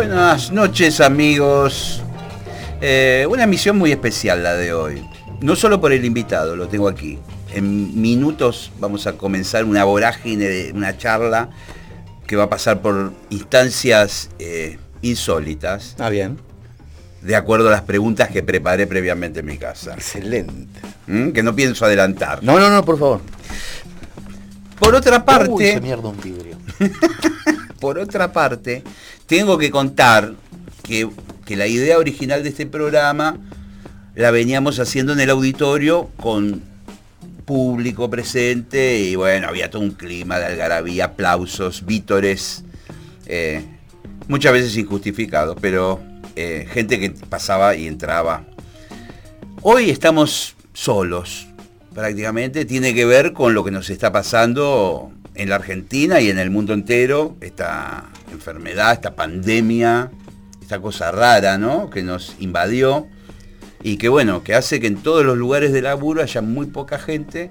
Buenas noches amigos. Eh, una emisión muy especial la de hoy. No solo por el invitado, lo tengo aquí. En minutos vamos a comenzar una vorágine de una charla que va a pasar por instancias eh, insólitas. Está bien. De acuerdo a las preguntas que preparé previamente en mi casa. Excelente. ¿Mm? Que no pienso adelantar. No, no, no, por favor. Por otra parte. Uy, se mierda un vidrio. por otra parte, tengo que contar que, que, la idea original de este programa la veníamos haciendo en el auditorio con público presente y bueno, había todo un clima de algarabía, aplausos, vítores, eh, muchas veces injustificados, pero eh, gente que pasaba y entraba. Hoy estamos solos, prácticamente, tiene que ver con lo que nos está pasando en la Argentina y en el mundo entero, esta enfermedad, esta pandemia, esta cosa rara, ¿no? Que nos invadió y que bueno, que hace que en todos los lugares de laburo haya muy poca gente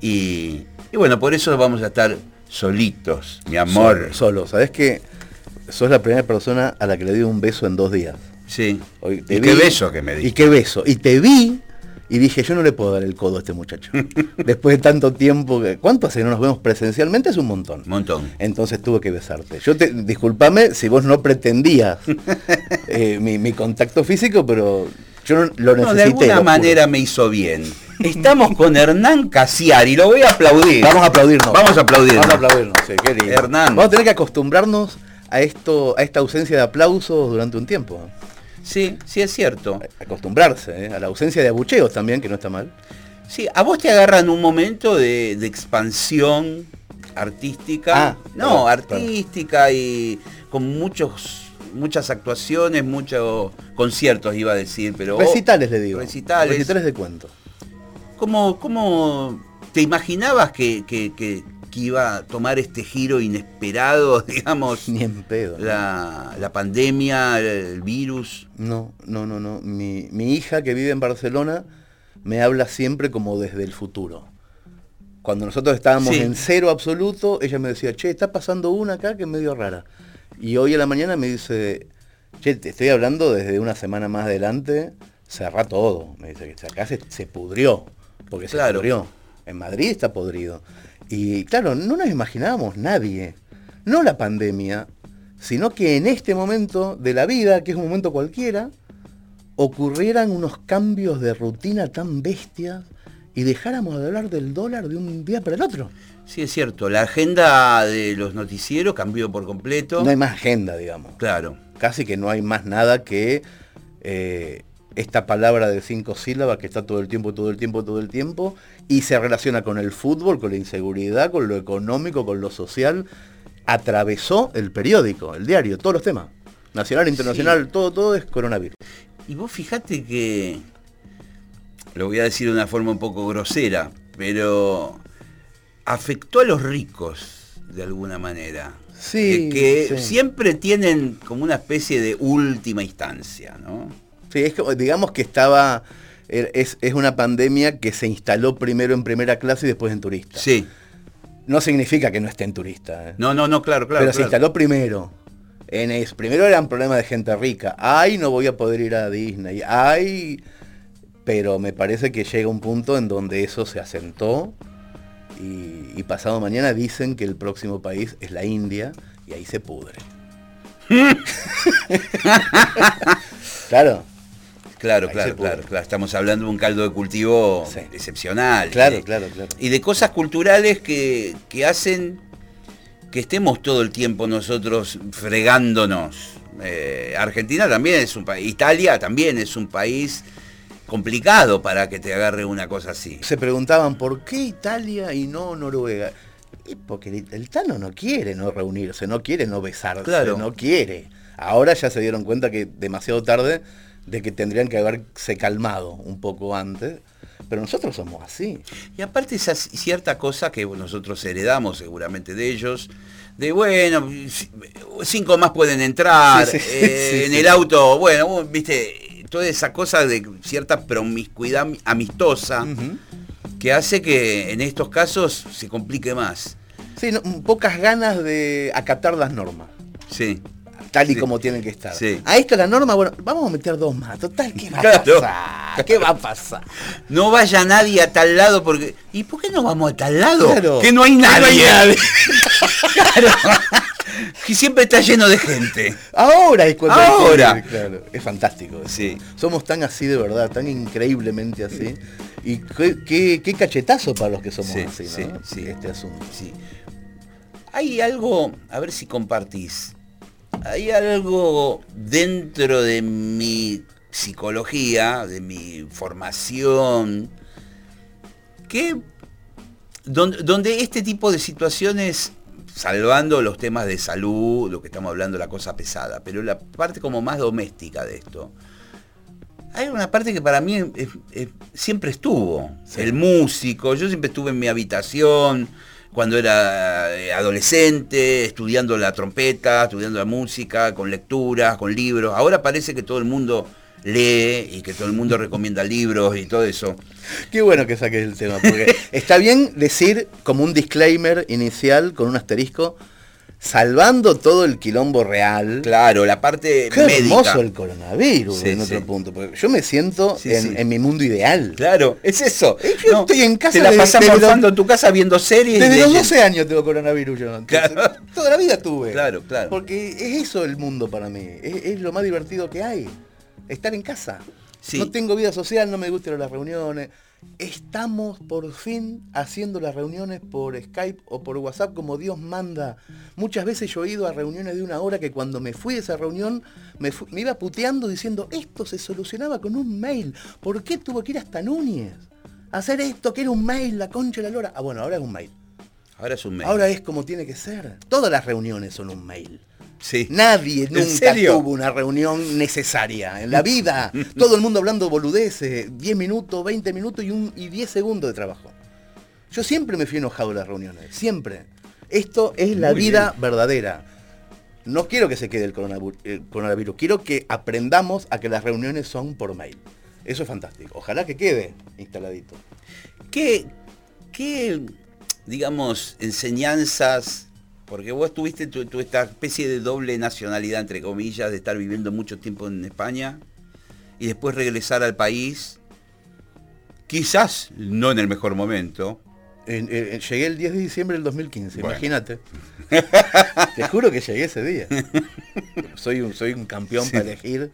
y, y bueno, por eso vamos a estar solitos, mi amor. Solo, solo. ¿sabes que Sos la primera persona a la que le di un beso en dos días. Sí. Hoy te ¿Y vi, qué beso que me di? Y qué beso. Y te vi y dije, yo no le puedo dar el codo a este muchacho. Después de tanto tiempo, que, ¿cuánto hace que no nos vemos presencialmente? Es un montón. Montón. Entonces tuve que besarte. Yo te, disculpame si vos no pretendías eh, mi, mi, contacto físico, pero yo no, lo necesité. No, de alguna manera me hizo bien. Estamos con Hernán Casiari, lo voy a aplaudir. Vamos a aplaudirnos. Vamos a aplaudirnos. Vamos a aplaudirnos, sí, qué lindo. Hernán. Vamos a tener que acostumbrarnos a esto, a esta ausencia de aplausos durante un tiempo. Sí, sí es cierto. Acostumbrarse, ¿eh? a la ausencia de abucheos también, que no está mal. Sí, a vos te agarran un momento de, de expansión artística. Ah, no, artística y con muchos muchas actuaciones, muchos conciertos iba a decir, pero recitales le digo. Recitales. Recitales de cuento. ¿Cómo, cómo te imaginabas que, que, que, que, iba a tomar este giro inesperado, digamos? Ni en pedo. ¿no? La, la, pandemia, el virus. No, no, no, no. Mi, mi hija que vive en Barcelona me habla siempre como desde el futuro. Cuando nosotros estábamos Sí. en cero absoluto, ella me decía, che, está pasando una acá que es medio rara. Y hoy a la mañana me dice, che, te estoy hablando desde una semana más adelante, cerrá todo. Me dice que acá se, se pudrió, porque se pudrió. En Madrid está podrido. Y claro, no nos imaginábamos nadie, no la pandemia, sino que en este momento de la vida, que es un momento cualquiera, ocurrieran unos cambios de rutina tan bestias y dejáramos de hablar del dólar de un día para el otro. Sí, es cierto. La agenda de los noticieros cambió por completo. No hay más agenda, digamos. Claro. Casi que no hay más nada que eh, esta palabra de cinco sílabas que está todo el tiempo, todo el tiempo, todo el tiempo, y se relaciona con el fútbol, con la inseguridad, con lo económico, con lo social. Atravesó el periódico, el diario, todos los temas. Nacional, internacional, todo, todo es coronavirus. Y vos fijate que, lo voy a decir de una forma un poco grosera, pero afectó a los ricos de alguna manera. Sí, que, que sí. siempre tienen como una especie de última instancia, ¿no? Sí, es digamos que estaba, er, es, es, una pandemia que se instaló primero en primera clase y después en turista. Sí. No significa que no esté en turista. ¿eh? No, no, no, claro, claro. Pero claro. se instaló primero. En eso. Primero eran problemas de gente rica. Ay, no voy a poder ir a Disney. Ay, pero me parece que llega un punto en donde eso se asentó. Y, y pasado mañana dicen que el próximo país es la India y ahí se pudre. claro. Claro, Ahí claro, claro, claro. Estamos hablando de un caldo de cultivo Sí. excepcional. Claro, claro, claro. Y de cosas culturales que, que hacen que estemos todo el tiempo nosotros fregándonos. Eh, Argentina también es un país, Italia también es un país complicado para que te agarre una cosa así. Se preguntaban por qué Italia y no Noruega. Y porque el, el Tano no quiere no reunirse, no quiere no besarse, Claro. no quiere. Ahora ya se dieron cuenta que demasiado tarde de que tendrían que haberse calmado un poco antes. Pero nosotros somos así. Y aparte esa cierta cosa que nosotros heredamos seguramente de ellos, de bueno, cinco más pueden entrar, eh, en el auto, bueno, viste, toda esa cosa de cierta promiscuidad amistosa que hace que en estos casos se complique más. Sí, pocas ganas de acatar las normas. Sí tal y como tienen que estar. A esto la norma, bueno, vamos a meter dos más. Total, ¿qué va a pasar? ¿Qué va a pasar? No vaya nadie a tal lado porque. ¿Y por qué no vamos a tal lado? Que no hay nadie. No hay nadie. claro. que siempre está lleno de gente. Ahora es cuando Ahora. claro. Es fantástico. Sí. Somos tan así de verdad, tan increíblemente así. Y qué, qué, cachetazo para los que somos así, ¿no? Sí, Este asunto. Sí. Hay algo, a ver si compartís hay algo dentro de mi psicología, de mi formación, que donde, este tipo de situaciones, salvando los temas de salud, lo que estamos hablando, la cosa pesada, pero la parte como más doméstica de esto, hay una parte que para mí siempre estuvo. El músico, yo siempre estuve en mi habitación, cuando era eh, adolescente, estudiando la trompeta, estudiando la música, con lecturas, con libros. Ahora parece que todo el mundo lee y que todo el mundo recomienda libros y todo eso. Qué bueno que saques el tema, porque está bien decir como un disclaimer inicial con un asterisco salvando todo el quilombo real. Claro, la parte Qué hermoso el coronavirus en otro punto. Porque yo me siento en, mi mundo ideal. Claro, es eso. yo estoy en casa. Te la pasas morfando en tu casa viendo series. Desde los 12 años tengo coronavirus yo. Toda la vida tuve. Claro, claro. Porque es eso el mundo para mí. Es, lo más divertido que hay. Estar en casa. No tengo vida social, no me gustan las reuniones estamos por fin haciendo las reuniones por Skype o por WhatsApp como Dios manda. Muchas veces yo he ido a reuniones de una hora que cuando me fui a esa reunión me, iba puteando diciendo, esto se solucionaba con un mail. ¿Por qué tuvo que ir hasta Núñez? Hacer esto que era un mail, la concha de la lora. Ah, bueno, ahora es un mail. Ahora es un mail. Ahora es como tiene que ser. Todas las reuniones son un mail. Sí. Nadie nunca tuvo una reunión necesaria en la vida. Todo el mundo hablando boludeces, 10 minutos, 20 minutos y, un, y 10 segundos de trabajo. Yo siempre me fui enojado en las reuniones, siempre. Esto es la vida verdadera. No quiero que se quede el coronavirus, quiero que aprendamos a que las reuniones son por mail. Eso es fantástico. Ojalá que quede instaladito. ¿Qué, qué digamos, enseñanzas porque vos tuviste tu, esta especie de doble nacionalidad, entre comillas, de estar viviendo mucho tiempo en España y después regresar al país, quizás no en el mejor momento. llegué el 10 de diciembre del 2015, imagínate. Te juro que llegué ese día. Soy un, soy un campeón para elegir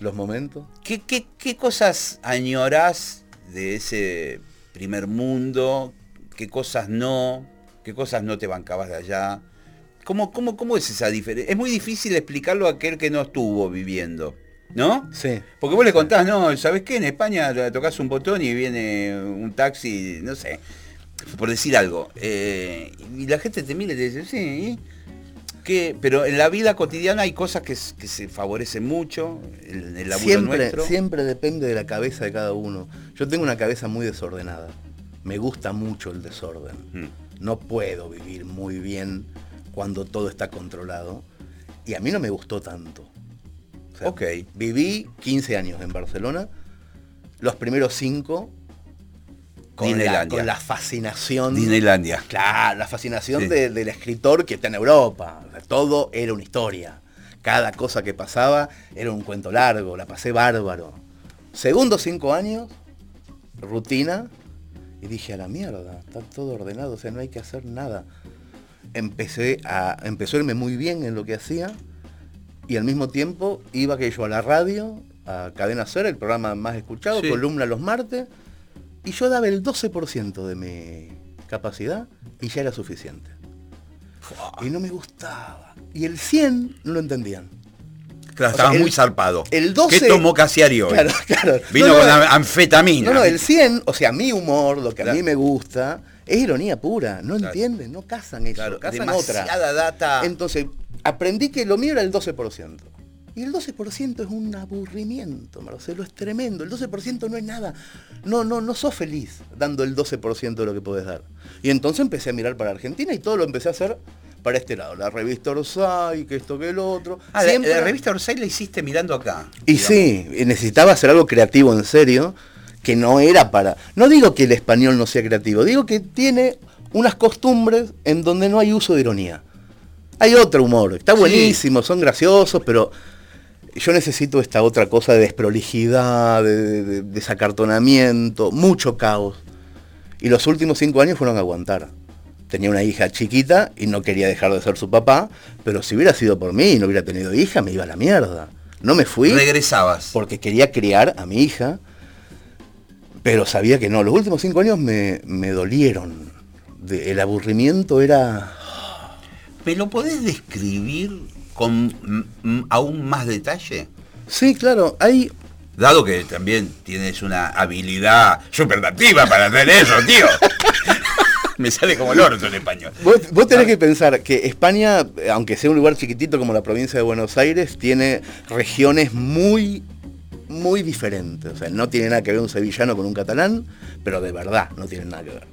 los momentos. ¿Qué, qué cosas añorás de ese primer mundo? ¿Qué cosas no? ¿Qué cosas no te bancabas de allá? ¿Cómo, cómo, cómo es esa diferencia? Es muy difícil explicarlo a aquel que no estuvo viviendo. ¿No? Sí. Porque vos le contás, no, ¿sabes qué? En España tocas un botón y viene un taxi, no sé, por decir algo. Eh, y la gente te mira y te dice, sí, ¿qué? pero en la vida cotidiana hay cosas que, se favorecen mucho, el, el laburo siempre, Siempre depende de la cabeza de cada uno. Yo tengo una cabeza muy desordenada. Me gusta mucho el desorden. Mm. No puedo vivir muy bien cuando todo está controlado. Y a mí no me gustó tanto. ok. Viví 15 años en Barcelona, los primeros 5 con la, con la, fascinación. Disneylandia. Claro, la fascinación del escritor que está en Europa. todo era una historia. Cada cosa que pasaba era un cuento largo, la pasé bárbaro. Segundos cinco años, rutina, y dije a la mierda, está todo ordenado, o sea, no hay que hacer nada empecé a, empezó a irme muy bien en lo que hacía y al mismo tiempo iba que yo a la radio, a Cadena Cero, el programa más escuchado, columna los martes, y yo daba el 12% de mi capacidad y ya era suficiente. Y no me gustaba. Y el 100 no lo entendían. Claro, estaba muy zarpado. El 12, ¿Qué tomó Casiario? Claro, claro. Vino con anfetamina. No, no, el 100, o sea, mi humor, lo que a mí me gusta, es ironía pura, no entienden, no casan eso, casan otra. data. Entonces, aprendí que lo mío era el 12%. Y el 12% es un aburrimiento, Marcelo, es tremendo. El 12% no es nada. No, no, no sos feliz dando el 12% de lo que podés dar. Y entonces empecé a mirar para Argentina y todo lo empecé a hacer para este lado. La revista Orsay, que esto, que el otro. Ah, la, la, revista Orsay la hiciste mirando acá. Y digamos. sí, necesitaba hacer algo creativo en serio, que no era para... No digo que el español no sea creativo, digo que tiene unas costumbres en donde no hay uso de ironía. Hay otro humor, está buenísimo, sí. son graciosos, pero yo necesito esta otra cosa de desprolijidad, de, de, de, desacartonamiento, mucho caos. Y los últimos cinco años fueron a aguantar. Tenía una hija chiquita y no quería dejar de ser su papá, pero si hubiera sido por mí y no hubiera tenido hija, me iba a la mierda. No me fui. Regresabas. Porque quería criar a mi hija, pero sabía que no. Los últimos cinco años me, me dolieron. De, el aburrimiento era... ¿Me lo podés describir con aún más detalle? Sí, claro. Hay Dado que también tienes una habilidad superlativa para hacer eso, tío. Me sale como el orto en español. Vos, vos tenés que pensar que España, aunque sea un lugar chiquitito como la provincia de Buenos Aires, tiene regiones muy, muy diferentes. O sea, no tiene nada que ver un sevillano con un catalán, pero de verdad no tiene nada que ver.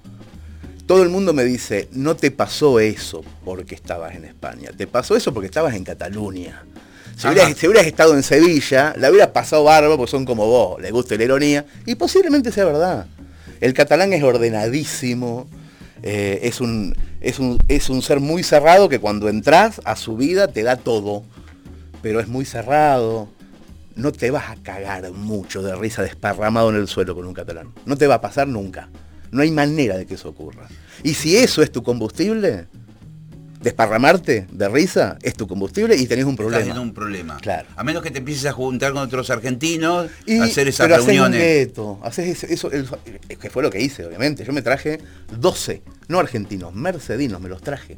Todo el mundo me dice, no te pasó eso porque estabas en España, te pasó eso porque estabas en Cataluña. Si hubieras, si hubieras, estado en Sevilla, la hubieras pasado bárbaro porque son como vos, le gusta la ironía, y posiblemente sea verdad. El catalán es ordenadísimo, eh, es, un, es, un, es un ser muy cerrado que cuando entras a su vida te da todo, pero es muy cerrado. No te vas a cagar mucho de risa desparramado en el suelo con un catalán. No te va a pasar nunca. No hay manera de que eso ocurra. Y si eso es tu combustible, desparramarte de risa es tu combustible y tenés un problema. Estás un problema. Claro. A menos que te empieces a juntar con otros argentinos, y, hacer esas pero reuniones. Haces gueto, haces eso, eso el, que fue lo que hice, obviamente. Yo me traje 12, no argentinos, mercedinos, me los traje.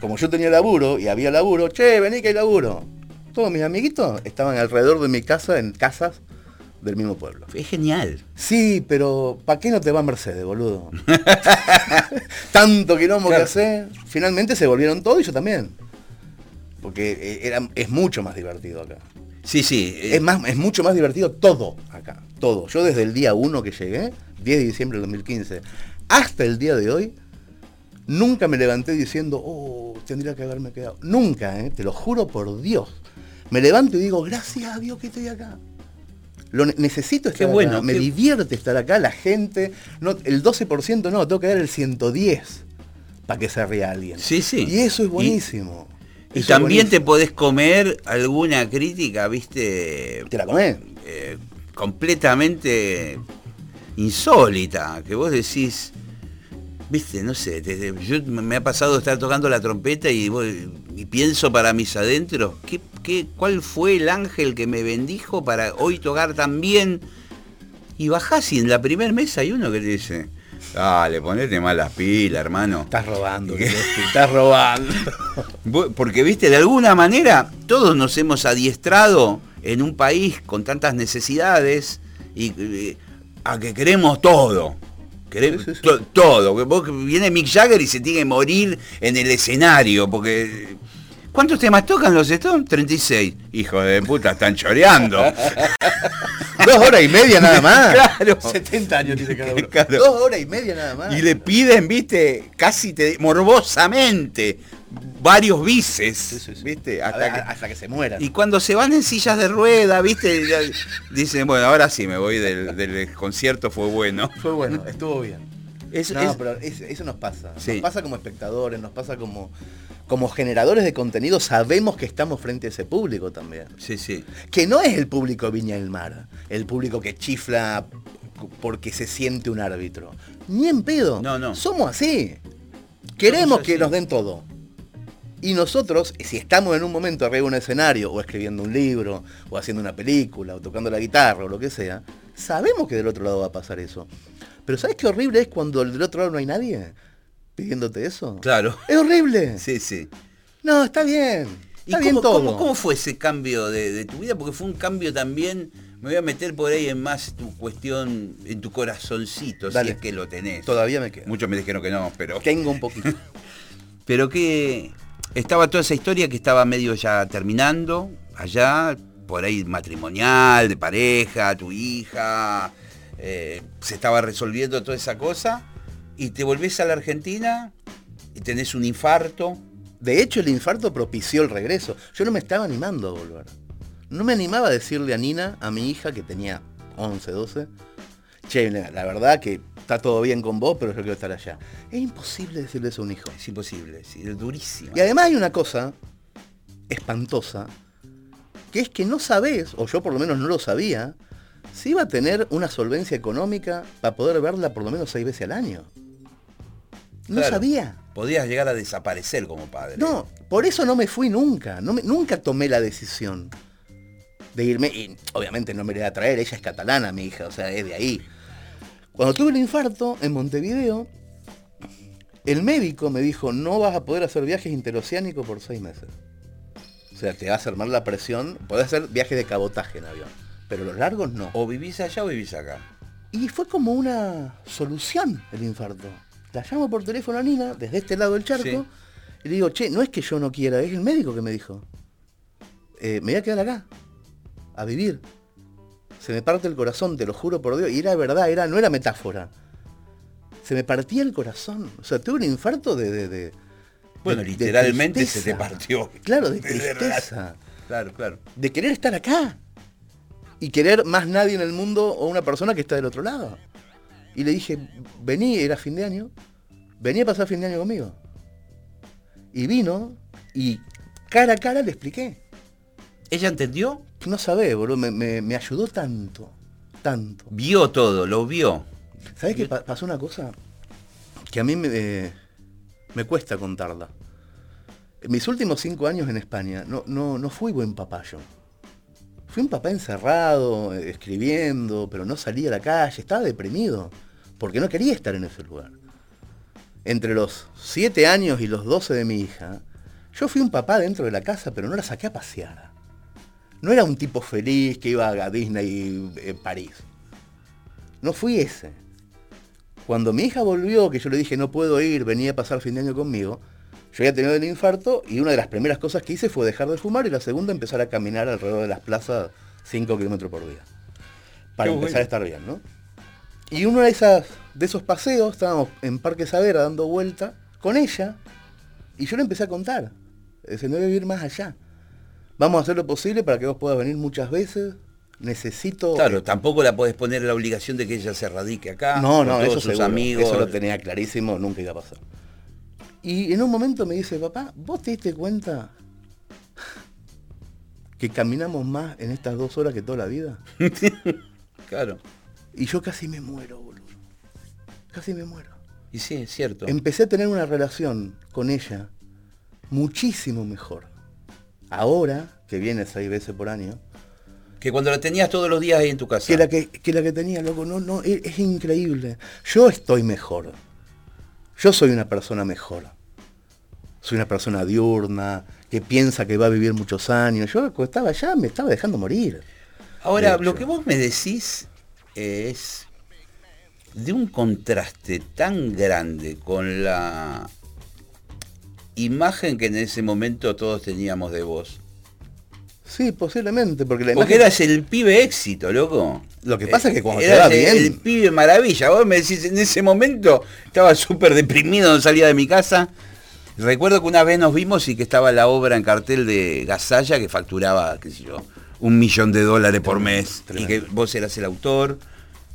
Como yo tenía laburo y había laburo, che, vení que hay laburo. Todos mis amiguitos estaban alrededor de mi casa, en casas del mismo pueblo. Es genial. Sí, pero ¿para qué no te va Mercedes, boludo? Tanto quilombo claro. que hace. Finalmente se volvieron todos y yo también. Porque era, es mucho más divertido acá. Sí, sí. Eh. Es, más, es mucho más divertido todo acá. Todo. Yo desde el día 1 que llegué, 10 de diciembre del 2015, hasta el día de hoy, nunca me levanté diciendo, oh, tendría que haberme quedado. Nunca, ¿eh? te lo juro por Dios. Me levanto y digo, gracias a Dios que estoy acá. Lo necesito estar qué bueno, acá. me qué... divierte estar acá, la gente, no, el 12% no, tengo que dar el 110 para que se ría alguien. Sí, sí. Y eso es buenísimo. Y, y también buenísimo. te podés comer alguna crítica, viste. ¿Te la comés? Eh, completamente insólita, que vos decís, viste, no sé, yo me ha pasado estar tocando la trompeta y, y pienso para mis adentros, ¿qué, qué, ¿cuál fue el ángel que me bendijo para hoy tocar tan bien? Y bajás y en la primer mesa hay uno que te dice, dale, ponete más las pilas, hermano. Estás robando, estás robando. Porque, viste, de alguna manera todos nos hemos adiestrado en un país con tantas necesidades y eh, a que queremos todo. Queremos sí, sí, sí. To todo. Vos, viene Mick Jagger y se tiene que morir en el escenario porque ¿Cuántos temas tocan los Stones? 36. Hijo de puta, están choreando. Dos horas y media nada más. Claro. 70 años tiene cada uno. Claro. Dos horas y media nada más. Y le piden, viste, casi te, morbosamente, varios bices, sí, sí, sí. ¿viste? Hasta, ver, que, hasta, que, se mueran. Y cuando se van en sillas de rueda, ¿viste? dicen, bueno, ahora sí me voy del, del, concierto, fue bueno. Fue bueno, estuvo bien. Eso, no, es, pero eso, eso nos pasa. Nos pasa como espectadores, nos pasa como como generadores de contenido sabemos que estamos frente a ese público también. Sí, sí. Que no es el público Viña del Mar, el público que chifla porque se siente un árbitro. Ni en pedo. No, no. Somos así. Queremos que nos den todo. Y nosotros, si estamos en un momento arriba de un escenario, o escribiendo un libro, o haciendo una película, o tocando la guitarra, o lo que sea, sabemos que del otro lado va a pasar eso. Pero ¿sabes qué horrible es cuando del otro lado no hay nadie? pidiéndote eso. Claro. Es horrible. Sí, sí. No, está bien. Está ¿Y bien cómo, todo. ¿cómo, ¿Cómo, fue ese cambio de, de, tu vida? Porque fue un cambio también, me voy a meter por ahí en más tu cuestión, en tu corazoncito, Dale. si es que lo tenés. Todavía me queda. Muchos me dijeron que no, pero... Tengo un poquito. pero que estaba toda esa historia que estaba medio ya terminando, allá, por ahí matrimonial, de pareja, tu hija, eh, se estaba resolviendo toda esa cosa, y te volvés a la Argentina y tenés un infarto. De hecho, el infarto propició el regreso. Yo no me estaba animando a volver. No me animaba a decirle a Nina, a mi hija, que tenía 11, 12, che, la verdad que está todo bien con vos, pero yo quiero estar allá. Es imposible decirle eso a un hijo. Es imposible, sí, es durísimo. Y además hay una cosa espantosa, que es que no sabés, o yo por lo menos no lo sabía, si iba a tener una solvencia económica para poder verla por lo menos seis veces al año. No Claro. sabía. Podías llegar a desaparecer como padre. No, por eso no me fui nunca. No me- nunca tomé la decisión de irme. Y obviamente no me la iba a traer, ella es catalana, mi hija, o sea, es de ahí. Cuando tuve el infarto en Montevideo, el médico me dijo, no vas a poder hacer viajes interoceánicos por seis meses. O sea, te vas a armar la presión, podés hacer viajes de cabotaje en avión, pero los largos no. O vivís allá o vivís acá. Y fue como una solución el infarto. La llamo por teléfono a Nina, desde este lado del charco, Sí. y le digo, che, no es que yo no quiera, es el médico que me dijo. Eh, me voy a quedar acá, a vivir. Se me parte el corazón, te lo juro por Dios. Y era verdad, era, no era metáfora. Se me partía el corazón. O sea, tuve un infarto de... de- de- Bueno, de- literalmente se te partió. Claro, de tristeza. Claro, claro. De querer estar acá. Y querer más nadie en el mundo o una persona que está del otro lado. Y le dije, vení, era fin de año, vení a pasar fin de año conmigo. Y vino y cara a cara le expliqué. ¿Ella entendió? No sabés, boludo, me, me- me ayudó tanto, tanto. Vio todo, lo vio. ¿Sabés qué pa- pasó una cosa? Que a mí me, eh, me cuesta contarla. En mis últimos cinco años en España no, no, no fui buen papá yo. Fui un papá encerrado, escribiendo, pero no salía a la calle, estaba deprimido, porque no quería estar en ese lugar. Entre los siete años y los 12 de mi hija, yo fui un papá dentro de la casa, pero no la saqué a pasear. No era un tipo feliz que iba a Disney en París. No fui ese. Cuando mi hija volvió, que yo le dije no puedo ir, venía a pasar fin de año conmigo, yo había tenido el infarto y una de las primeras cosas que hice fue dejar de fumar y la segunda empezar a caminar alrededor de las plazas 5 kilómetros por día. Para Qué empezar bueno. a estar bien, ¿no? Y uno de, esas, de esos paseos, estábamos en Parque Savera dando vuelta con ella y yo le empecé a contar. Dice, no voy a vivir más allá. Vamos a hacer lo posible para que vos puedas venir muchas veces. Necesito... Claro, tampoco la podés poner la obligación de que ella se radique acá. No, no, eso sus seguro. amigos. Eso lo tenía clarísimo, nunca iba a pasar. Y en un momento me dice, papá, ¿vos te diste cuenta que caminamos más en estas dos horas que toda la vida? Claro. Y yo casi me muero, boludo. Casi me muero. Y sí, es cierto. Empecé a tener una relación con ella muchísimo mejor. Ahora, que viene seis veces por año, Que cuando la tenías todos los días ahí en tu casa. que la que, que la que tenía, loco, no, no, es, es increíble. Yo estoy mejor. Yo soy una persona mejor. Soy una persona diurna, que piensa que va a vivir muchos años. Yo cuando estaba allá me estaba dejando morir. Ahora, De lo que vos me decís es de un contraste tan grande con la imagen que en ese momento todos teníamos de vos. Sí, posiblemente, porque la Porque imagen- eras el pibe éxito, loco. Lo que pasa es que cuando te Eras va el, bien- el pibe maravilla. Vos me decís, en ese momento estaba súper deprimido, no salía de mi casa. Recuerdo que una vez nos vimos y que estaba la obra en cartel de Gasalla que facturaba, qué sé yo, un millón de dólares por mes. Tremendo. Y que vos eras el autor,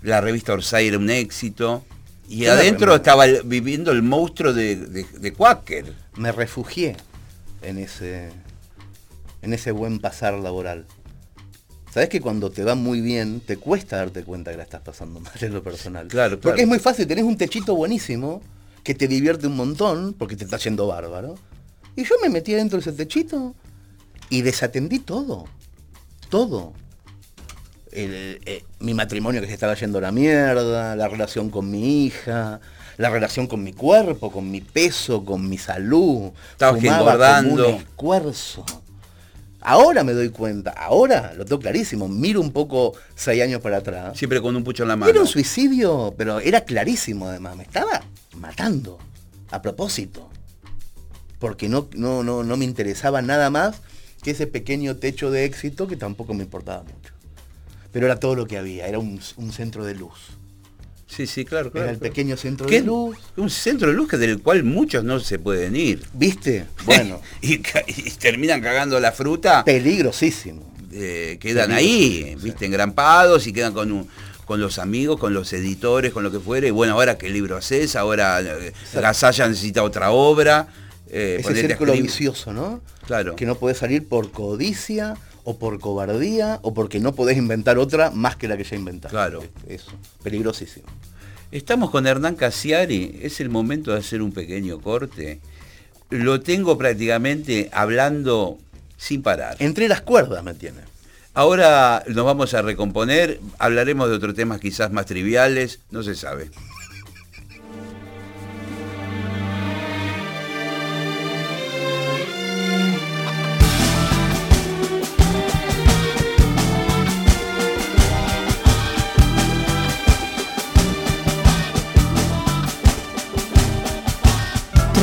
la revista Orsay era un éxito. Y adentro estaba viviendo el monstruo de, de, de Quaker. me refugié en ese, en ese buen pasar laboral. Sabes que cuando te va muy bien, te cuesta darte cuenta que la estás pasando mal en lo personal. Claro, Porque claro. es muy fácil, tenés un techito buenísimo que te divierte un montón porque te está yendo bárbaro. Y yo me metí dentro de ese techito y desatendí todo. Todo. El- eh, mi matrimonio que se estaba yendo a la mierda, la relación con mi hija, la relación con mi cuerpo, con mi peso, con mi salud. Fumaba engordando. como un escuerzo. Ahora me doy cuenta, ahora lo tengo clarísimo, miro un poco seis años para atrás. Siempre con un pucho en la mano. Era un suicidio, pero era clarísimo además, me estaba matando, a propósito. Porque no, no, no, no me interesaba nada más que ese pequeño techo de éxito que tampoco me importaba mucho. Pero era todo lo que había, era un, centro de luz. Sí, sí, claro, claro. Era el pequeño centro de luz. Un centro de luz que del cual muchos no se pueden ir. ¿Viste? Bueno. y, terminan cagando la fruta. Peligrosísimo. Eh, quedan ahí, viste, engrampados y quedan con un, con los amigos, con los editores, con lo que fuere. Y bueno, ahora qué libro haces, ahora eh, Gasalla necesita otra obra. Eh, Ese círculo vicioso, ¿no? Claro. Que no puedes salir por codicia o por cobardía o porque no podés inventar otra más que la que ya inventaste. Claro. Eso, peligrosísimo. Estamos con Hernán Casiari, es el momento de hacer un pequeño corte. Lo tengo prácticamente hablando sin parar. Entre las cuerdas me tiene. Ahora nos vamos a recomponer, hablaremos de otros temas quizás más triviales, no se sabe.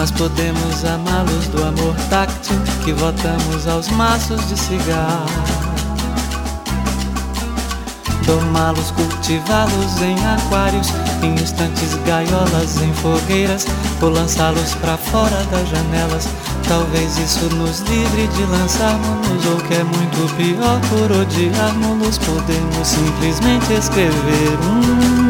nós podemos amá-los do amor táctil que votamos aos maços de cigarro. Domá-los, cultivá-los em aquários, em instantes gaiolas, em fogueiras, ou lançá-los para fora das janelas. Talvez isso nos livre de lançarmos-nos, ou que é muito pior, por odiarmos-los, podemos simplesmente escrever um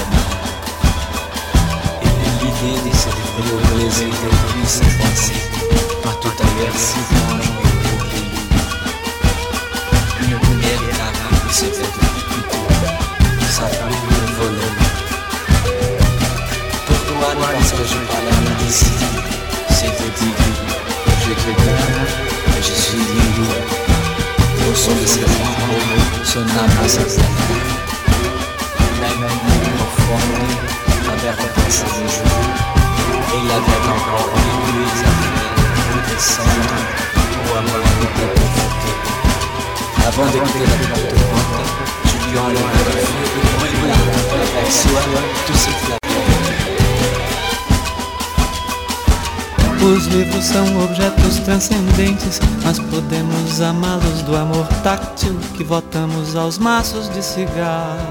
vidi se io presi te visse fossi, ma tu t'avessi buono mio bambino. Il mio primer cammino si è perduto in cuore, Sabe o mio volume. Pour toi, ne pense que eu parle à la décision, c'est que tu eu je te donne, je suis libre. Pour son désir, son âme à sa tête. La même l'avait repassé le jour, et il avait encore revu les affaires, des cendres, pour avoir la de Avant d'écouter la porte de je lui enlève le feu et brûle la porte avec soi tout ce qu'il Os livros são objetos transcendentes, mas podemos amá-los do amor táctil que votamos aos maços de cigarro.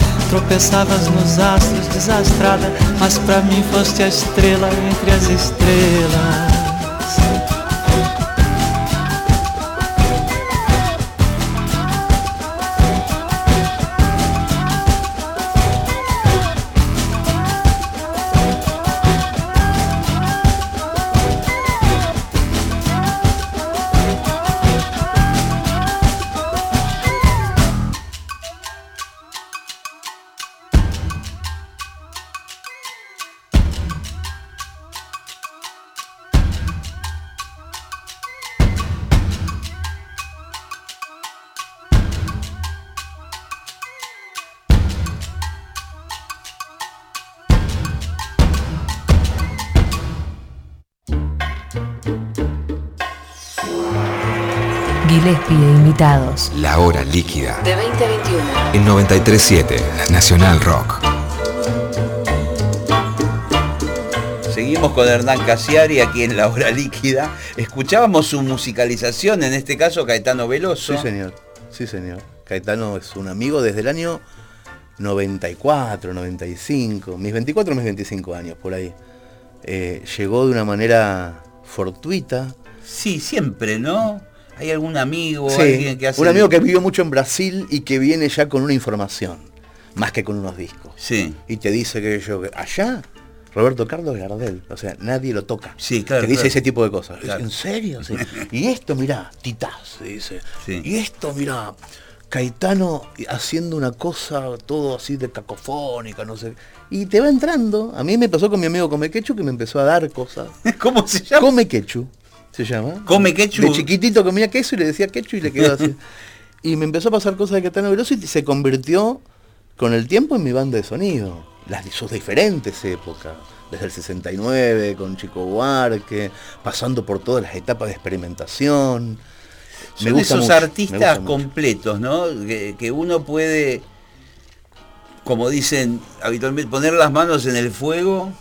Tropeçavas nos astros, desastrada, mas pra mim foste a estrela entre as estrelas. Invitados. La hora líquida. De 20 a 21. En 937 Nacional Rock. Seguimos con Hernán Casiari aquí en La Hora Líquida. Escuchábamos su musicalización, en este caso Caetano Veloso. Sí, señor. Sí, señor. Caetano es un amigo desde el año 94, 95, mis 24, mis 25 años, por ahí. Eh, llegó de una manera fortuita. Sí, siempre, ¿no? Hay algún amigo, Sí, alguien que hace... Un amigo que vivió mucho en Brasil y que viene ya con una información, más que con unos discos. Sí. Y te dice que yo, allá, Roberto Carlos Gardel, o sea, nadie lo toca. Sí, claro, Te dice claro. ese tipo de cosas. Claro. ¿En serio? Sí. Y esto, mirá, Titás, dice. Sí. Y esto, mirá, Caetano haciendo una cosa todo así de cacofónica, no sé. Y te va entrando. A mí me pasó con mi amigo Come Quechu que me empezó a dar cosas. ¿Cómo se llama? Come Quechu, se llama. Come Quechu. De chiquitito comía queso y le decía Quechu y le quedó así. y me empezó a pasar cosas de Caetano Veloso y se convirtió con el tiempo en mi banda de sonido. Las sus diferentes épocas. Desde el 69, con Chico Buarque, pasando por todas las etapas de experimentación. Son esos mucho, artistas gusta completos, ¿no? Que, que uno puede, como dicen habitualmente, poner las manos en el fuego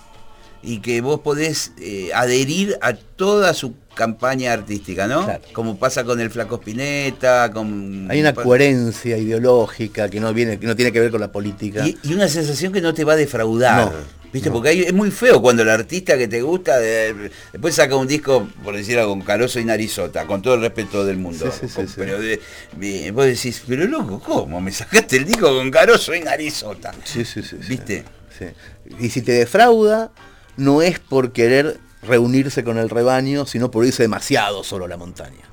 y que vos podés eh, adherir a toda su campaña artística, ¿no? Claro. Como pasa con el Flaco Spinetta, con... Hay una coherencia ideológica que no viene, que no tiene que ver con la política. Y, y una sensación que no te va a defraudar. No, ¿Viste? no. Porque hay- es muy feo cuando el artista que te gusta de- después saca un disco, por decirlo con Caroso y Narizota, con todo el respeto del mundo. Sí, sí, sí, Con- sí. Pero de- de- vos decís, pero loco, ¿cómo? Me sacaste el disco con Caroso y Narizota. Sí, sí, sí. ¿Viste? Y si te defrauda, no es por querer reunirse con el rebaño, sino por irse demasiado solo a la montaña.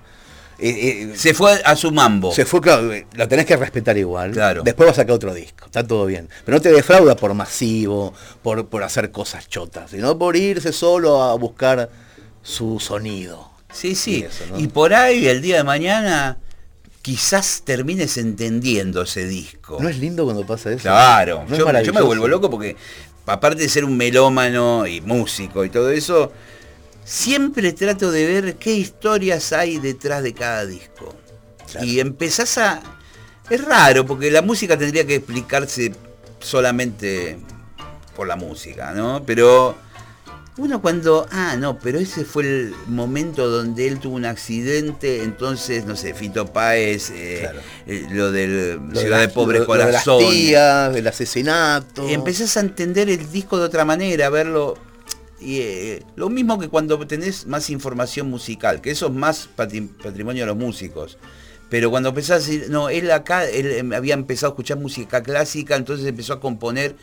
Eh, eh, Se fue a su mambo. se fue, claro, eh, lo tenés que respetar igual. Claro. Después va a sacar otro disco, está todo bien. Pero no te defrauda por masivo, por, por hacer cosas chotas, sino por irse solo a buscar su sonido. Sí, sí. Y eso, ¿no? Y por ahí el día de mañana quizás termines entendiendo ese disco. ¿No es lindo cuando pasa eso? Claro, ¿No es yo, me vuelvo loco porque aparte de ser un melómano y músico y todo eso, siempre trato de ver qué historias hay detrás de cada disco. Claro. Y empezás a... Es raro porque la música tendría que explicarse solamente por la música, ¿no? Pero uno cuando, ah, no, pero ese fue el momento donde él tuvo un accidente, entonces, no sé, Fito Páez, eh, Claro. eh, lo del Lo Ciudad de las- Pobre lo- lo de las Corazón. tías, del asesinato. Y empezás a entender el disco de otra manera, a verlo. Y, eh, lo mismo que cuando tenés más información musical, que eso es más patri- patrimonio de los músicos. Pero cuando empezás a decir, no, él acá, él eh, había empezado a escuchar música clásica, entonces empezó a componer.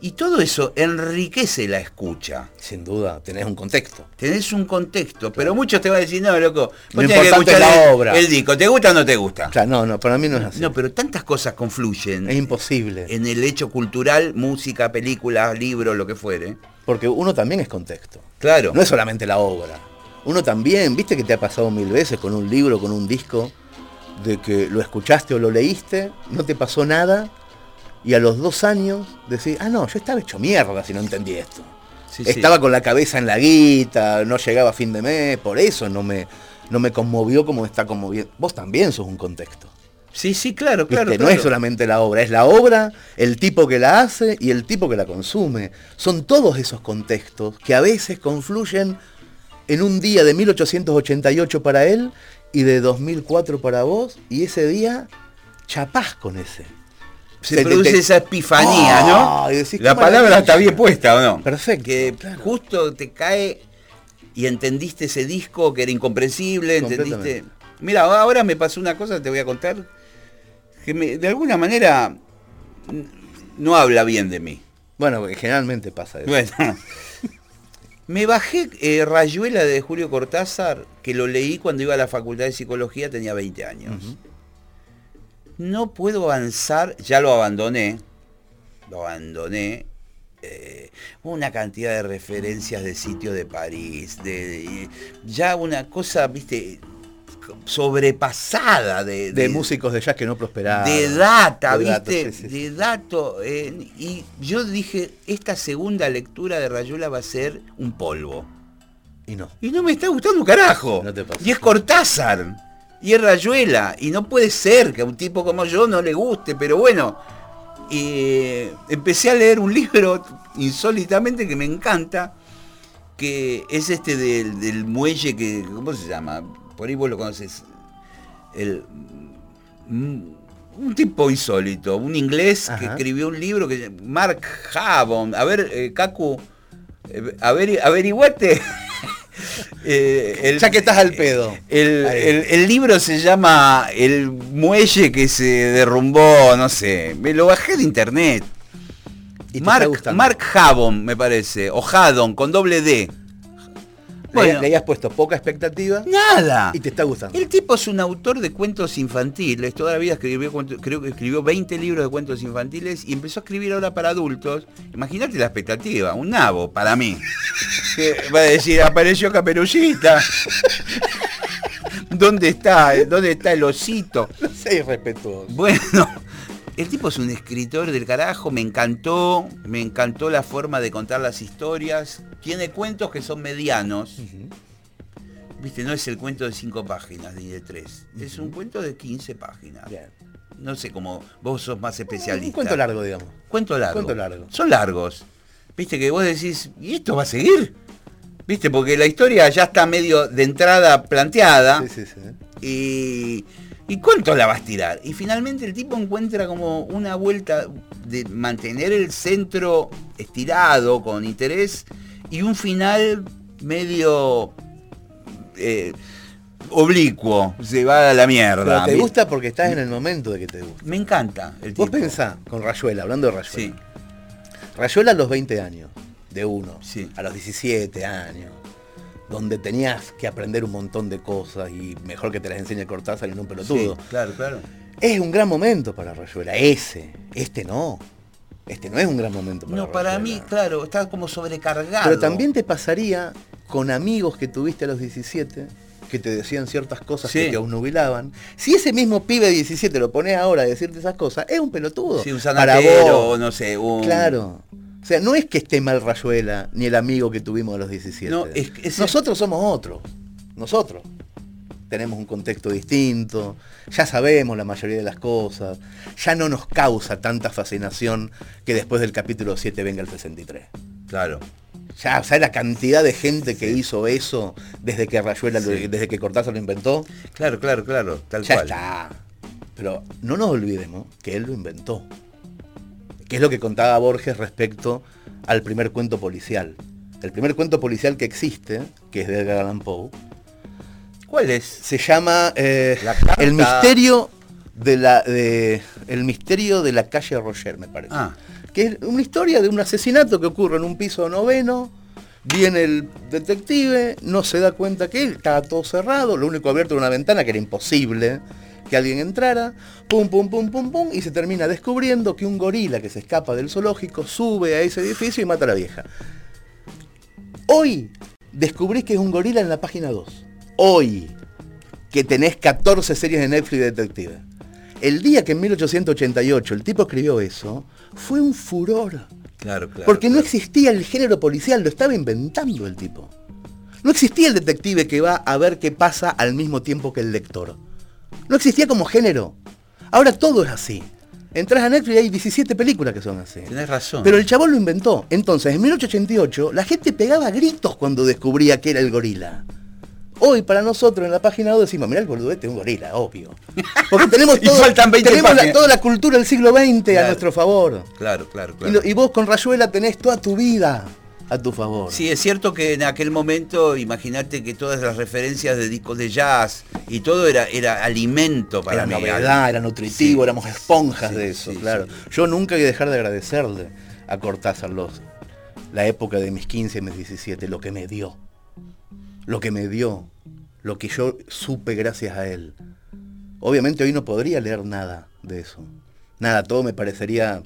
Y todo eso enriquece la escucha. Sin duda, tenés un contexto. Tenés un contexto, pero muchos te van a decir, no, loco, vos Lo tenés que escuchar la el- obra. el disco, ¿te gusta o no te gusta? O sea, no, no, para mí no es así. No, pero tantas cosas confluyen es imposible. en el hecho cultural, música, película, libro, lo que fuere. Porque uno también es contexto. Claro. No es solamente la obra. Uno también, viste que te ha pasado mil veces con un libro, con un disco, de que lo escuchaste o lo leíste, no te pasó nada, y a los dos años decís, ah, no, yo estaba hecho mierda si no entendí esto. Sí, sí. estaba con la cabeza en la guita, no llegaba a fin de mes, por eso no me, no me conmovió como está conmoviendo. Vos también sos un contexto. Sí, sí, claro, ¿viste? claro. No claro. es solamente la obra, es la obra, el tipo que la hace y el tipo que la consume. Son todos esos contextos que a veces confluyen en un día de 1888 para él y de 2004 para vos, y ese día chapás con ese. Se produce te- esa epifanía, ¿no? Ah, decís, la palabra está bien puesta, ¿o no? Perfecto, Que claro. justo te cae y entendiste ese disco que era incomprensible, entendiste. Mira, ahora me pasó una cosa, te voy a contar, que me- de alguna manera no habla bien de mí. Bueno, porque generalmente pasa eso. Bueno, me bajé eh, Rayuela de Julio Cortázar, que lo leí cuando iba a la Facultad de Psicología, tenía 20 años. No puedo avanzar, ya lo abandoné, lo abandoné. eh, una cantidad de referencias de sitios de París, de, de- ya una cosa, viste, sobrepasada de, de músicos de jazz que no prosperaron. de data, De ¿viste? sí, sí, sí. De dato. eh, y yo dije, esta segunda lectura de Rayuela va a ser un polvo. Y no. Y no me está gustando un carajo. No te pasa. y es Cortázar. Y es Rayuela. Y no puede ser que a un tipo como yo no le guste, pero bueno. eh, empecé a leer un libro insólitamente que me encanta, que es este del, del muelle que, ¿cómo se llama? Por ahí vos lo conoces. El, mm, un tipo insólito, un inglés que escribió un libro que Mark Havon. A ver, eh, Cacu, eh, averi- averiguate. Eh, el- Ya que estás al pedo. el, el- el libro se llama El muelle que se derrumbó, no sé. Me lo bajé de internet. Y Mark. Mark Havon, me parece. O Haddon, con doble D. Le, Bueno. le hayas puesto poca expectativa Nada. y te está gustando. El tipo es un autor de cuentos infantiles, toda la vida escribió, creo que escribió 20 libros de cuentos infantiles y empezó a escribir ahora para adultos. Imagínate la expectativa, un nabo para mí. Que Va a decir, apareció Caperucita. ¿Dónde está? ¿Dónde está el osito? No sé irrespetuoso. Bueno, el tipo es un escritor del carajo, me encantó, me encantó la forma de contar las historias. Tiene cuentos que son medianos. Viste, no es el cuento de cinco páginas ni de tres. Es un cuento de 15 páginas. Bien. No sé cómo vos sos más especialista. Un cuento largo, digamos. Cuento largo. Cuento largo. Son largos. Viste que vos decís, ¿y esto va a seguir? Viste, porque la historia ya está medio de entrada planteada. Sí, sí, sí. Y, ¿Y cuánto la vas a tirar? Y finalmente el tipo encuentra como una vuelta de mantener el centro estirado con interés y un final medio eh, oblicuo. Se va a la mierda. Pero te gusta porque estás en el momento de que te gusta. Me encanta el Vos tipo. pensá, con Rayuela, hablando de Rayuela. Sí, Rayuela a los 20 años, de uno, Sí. a los 17 años, donde tenías que aprender un montón de cosas y mejor que te las enseñe Cortázar y no un pelotudo. sí, claro, claro. Es un gran momento para Rayuela, ese. Este no. Este no es un gran momento para No, para mí, claro, está como sobrecargado. Pero también te pasaría con amigos que tuviste a los 17 que te decían ciertas cosas Sí. que te obnubilaban. Si ese mismo pibe de 17 lo pones ahora a decirte esas cosas, es un pelotudo. Sí, un Para vos. no sé, un... Claro. O sea, no es que esté mal Rayuela ni el amigo que tuvimos a los 17. No, es Nosotros somos otros. Nosotros. Tenemos un contexto distinto, ya sabemos la mayoría de las cosas, ya no nos causa tanta fascinación que después del capítulo 7 venga el 63. Claro. Ya, ¿sabes la cantidad de gente que hizo eso desde que Rayuela, Sí. desde que Cortázar lo inventó? Claro, claro, claro, tal Ya cual. está. Pero no nos olvidemos que él lo inventó. Que es lo que contaba Borges respecto al primer cuento policial. El primer cuento policial que existe, que es de Edgar Allan Poe, ¿Cuál es? se llama eh, El misterio de la de el misterio de la calle Roger, me parece. Ah. Que es una historia de un asesinato que ocurre en un piso noveno. Viene el detective, no se da cuenta que estaba todo cerrado, lo único abierto era una ventana que era imposible que alguien entrara, pum, pum, pum, pum, pum, y se termina descubriendo que un gorila que se escapa del zoológico sube a ese edificio y mata a la vieja. Hoy descubrís que es un gorila en la página 2. Hoy, que tenés 14 series de Netflix de detective. El día que en 1888 el tipo escribió eso, fue un furor. Claro, claro. porque no existía el género policial, lo estaba inventando el tipo. No existía el detective que va a ver qué pasa al mismo tiempo que el lector. No existía como género. Ahora todo es así. Entras a Netflix y hay 17 películas que son así. Tenés razón. Pero el chabón lo inventó. Entonces, en 1888, la gente pegaba gritos cuando descubría que era el gorila. Hoy, para nosotros, en la página 2 decimos, mirá el boludete, un gorila, obvio. Porque tenemos, todo- faltan 20 tenemos la- toda la cultura del siglo XX a nuestro favor. Claro, claro, claro. y vos con Rayuela tenés toda tu vida a tu favor. Sí, es cierto que en aquel momento, imagínate que todas las referencias de discos de jazz y todo era, era alimento para era mí. novedad, era nutritivo, Sí. éramos esponjas Sí, de eso, sí, claro. Yo nunca voy a dejar de agradecerle a Cortázar los, la época de mis 15 y mis 17, lo que me dio. Lo que me dio. Lo que yo supe gracias a él. Obviamente hoy no podría leer nada de eso. Nada, todo me parecería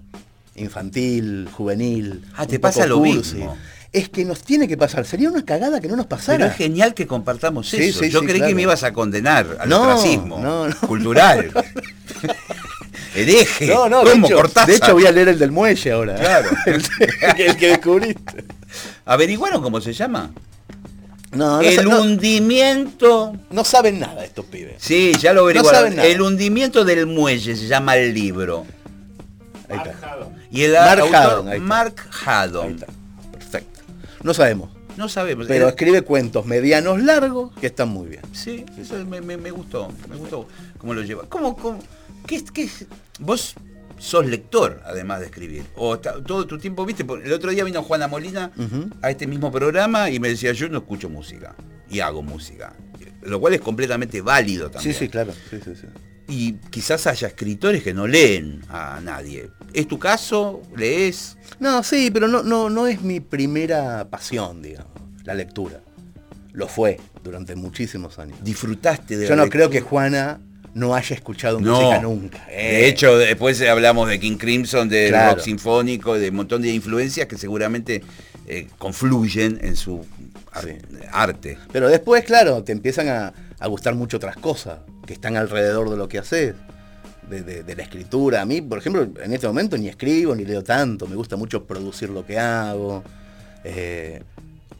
infantil, juvenil. Ah, te pasa lo cursi. mismo. Es que nos tiene que pasar. Sería una cagada que no nos pasara. Pero es genial que compartamos Sí, eso. sí, Yo sí, creí claro. que me ibas a condenar al No, ostracismo no, no. cultural. Hereje. No, no, de de hecho voy a leer el del muelle ahora. Claro. el, que- el que descubriste. ¿Averiguaron cómo se llama? No, no el no- hundimiento. No saben nada estos pibes. Sí, ya lo averiguaron. saben nada. el hundimiento del muelle se llama el libro. Ahí está. Y el Mark autor, Haddon, ahí está. Mark Ahí Haddon. está. Perfecto. No sabemos. No sabemos. Pero Era- escribe cuentos medianos largos que están muy bien. Sí, eso me, me- me gustó, me gustó cómo lo lleva. ¿Cómo, cómo, qué, es- qué es? Vos sos lector, además de escribir. O todo tu tiempo, viste, el otro día vino Juana Molina a este mismo programa y me decía, yo no escucho música. Y hago música. Lo cual es completamente válido Sí, también. sí, claro. Sí, sí, sí. Y quizás haya escritores que no leen a nadie. ¿Es tu caso? ¿Lees? No, sí, pero no, no, no es mi primera pasión, digamos, la lectura. Lo fue durante muchísimos años. ¿Disfrutaste de Yo la no creo que Juana no haya escuchado No. música nunca. Eh, De hecho, después hablamos de King Crimson, Claro. rock sinfónico, de un montón de influencias que seguramente eh, confluyen en su ar- Sí. arte. Pero después, claro, te empiezan a, a gustar mucho otras cosas que están alrededor de lo que haces. De, de- de la escritura. A mí, por ejemplo, en este momento ni escribo ni leo tanto. Me gusta mucho producir lo que hago. Eh,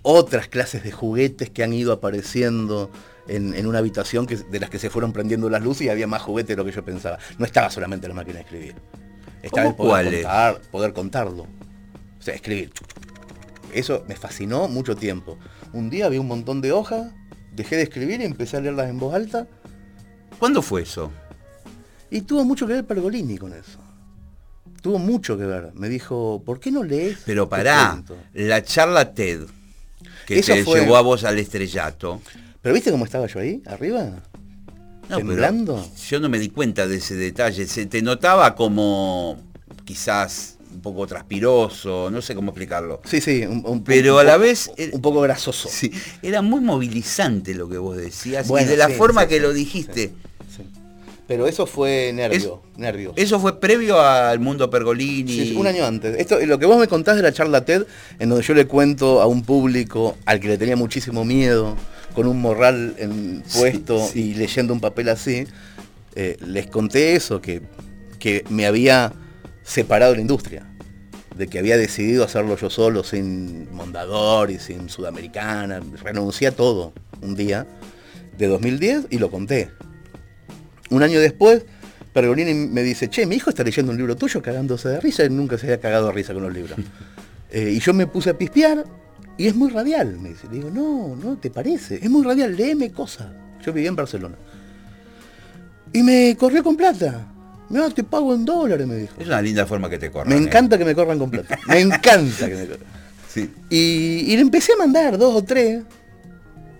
otras clases de juguetes que han ido apareciendo en, en una habitación que, de las que se fueron prendiendo las luces y había más juguetes de lo que yo pensaba. No estaba solamente la máquina de escribir. Estaba el ¿Cómo poder, contar, poder contarlo. O sea, escribir. Eso me fascinó mucho tiempo. Un día vi un montón de hojas, dejé de escribir y empecé a leerlas en voz alta. ¿Cuándo fue eso? Y tuvo mucho que ver Pergolini con eso. Tuvo mucho que ver. Me dijo, ¿por qué no lees? Pero pará, cuento?". la charla TED que Eso te fue- llevó a vos al estrellato. Pero viste cómo estaba yo ahí, arriba. No, temblando. yo no me di cuenta de ese detalle. Se te notaba como quizás un poco transpiroso, no sé cómo explicarlo. Sí, sí, un, un- Pero un a la vez, un poco grasoso. Sí, era muy movilizante lo que vos decías Bueno, y de la sí, forma sí, que sí, lo dijiste. Pero eso fue nervio, nervios. Eso fue previo al mundo Pergolini. Sí, un año antes. Esto, lo que vos me contás de la charla TED, en donde yo le cuento a un público al que le tenía muchísimo miedo, con un morral en puesto sí. y leyendo un papel así, eh, les conté eso, que, que me había separado de la industria, de que había decidido hacerlo yo solo, sin Mondador y sin Sudamericana, renuncié a todo un día de 2010 y lo conté. Un año después, Pergolini me dice, che, mi hijo está leyendo un libro tuyo cagándose de risa, y nunca se había cagado de risa con los libros. Eh, y yo me puse a pispear, y es muy radial, me dice. Le digo, no, no, ¿te parece? Es muy radial, léeme cosas. Yo vivía en Barcelona. Y me corrió con plata. No, te pago en dólares, me dijo. Es una linda forma que te corran. Me ¿eh? encanta que me corran con plata. Me encanta que me corran. Sí. Y, y le empecé a mandar dos o tres,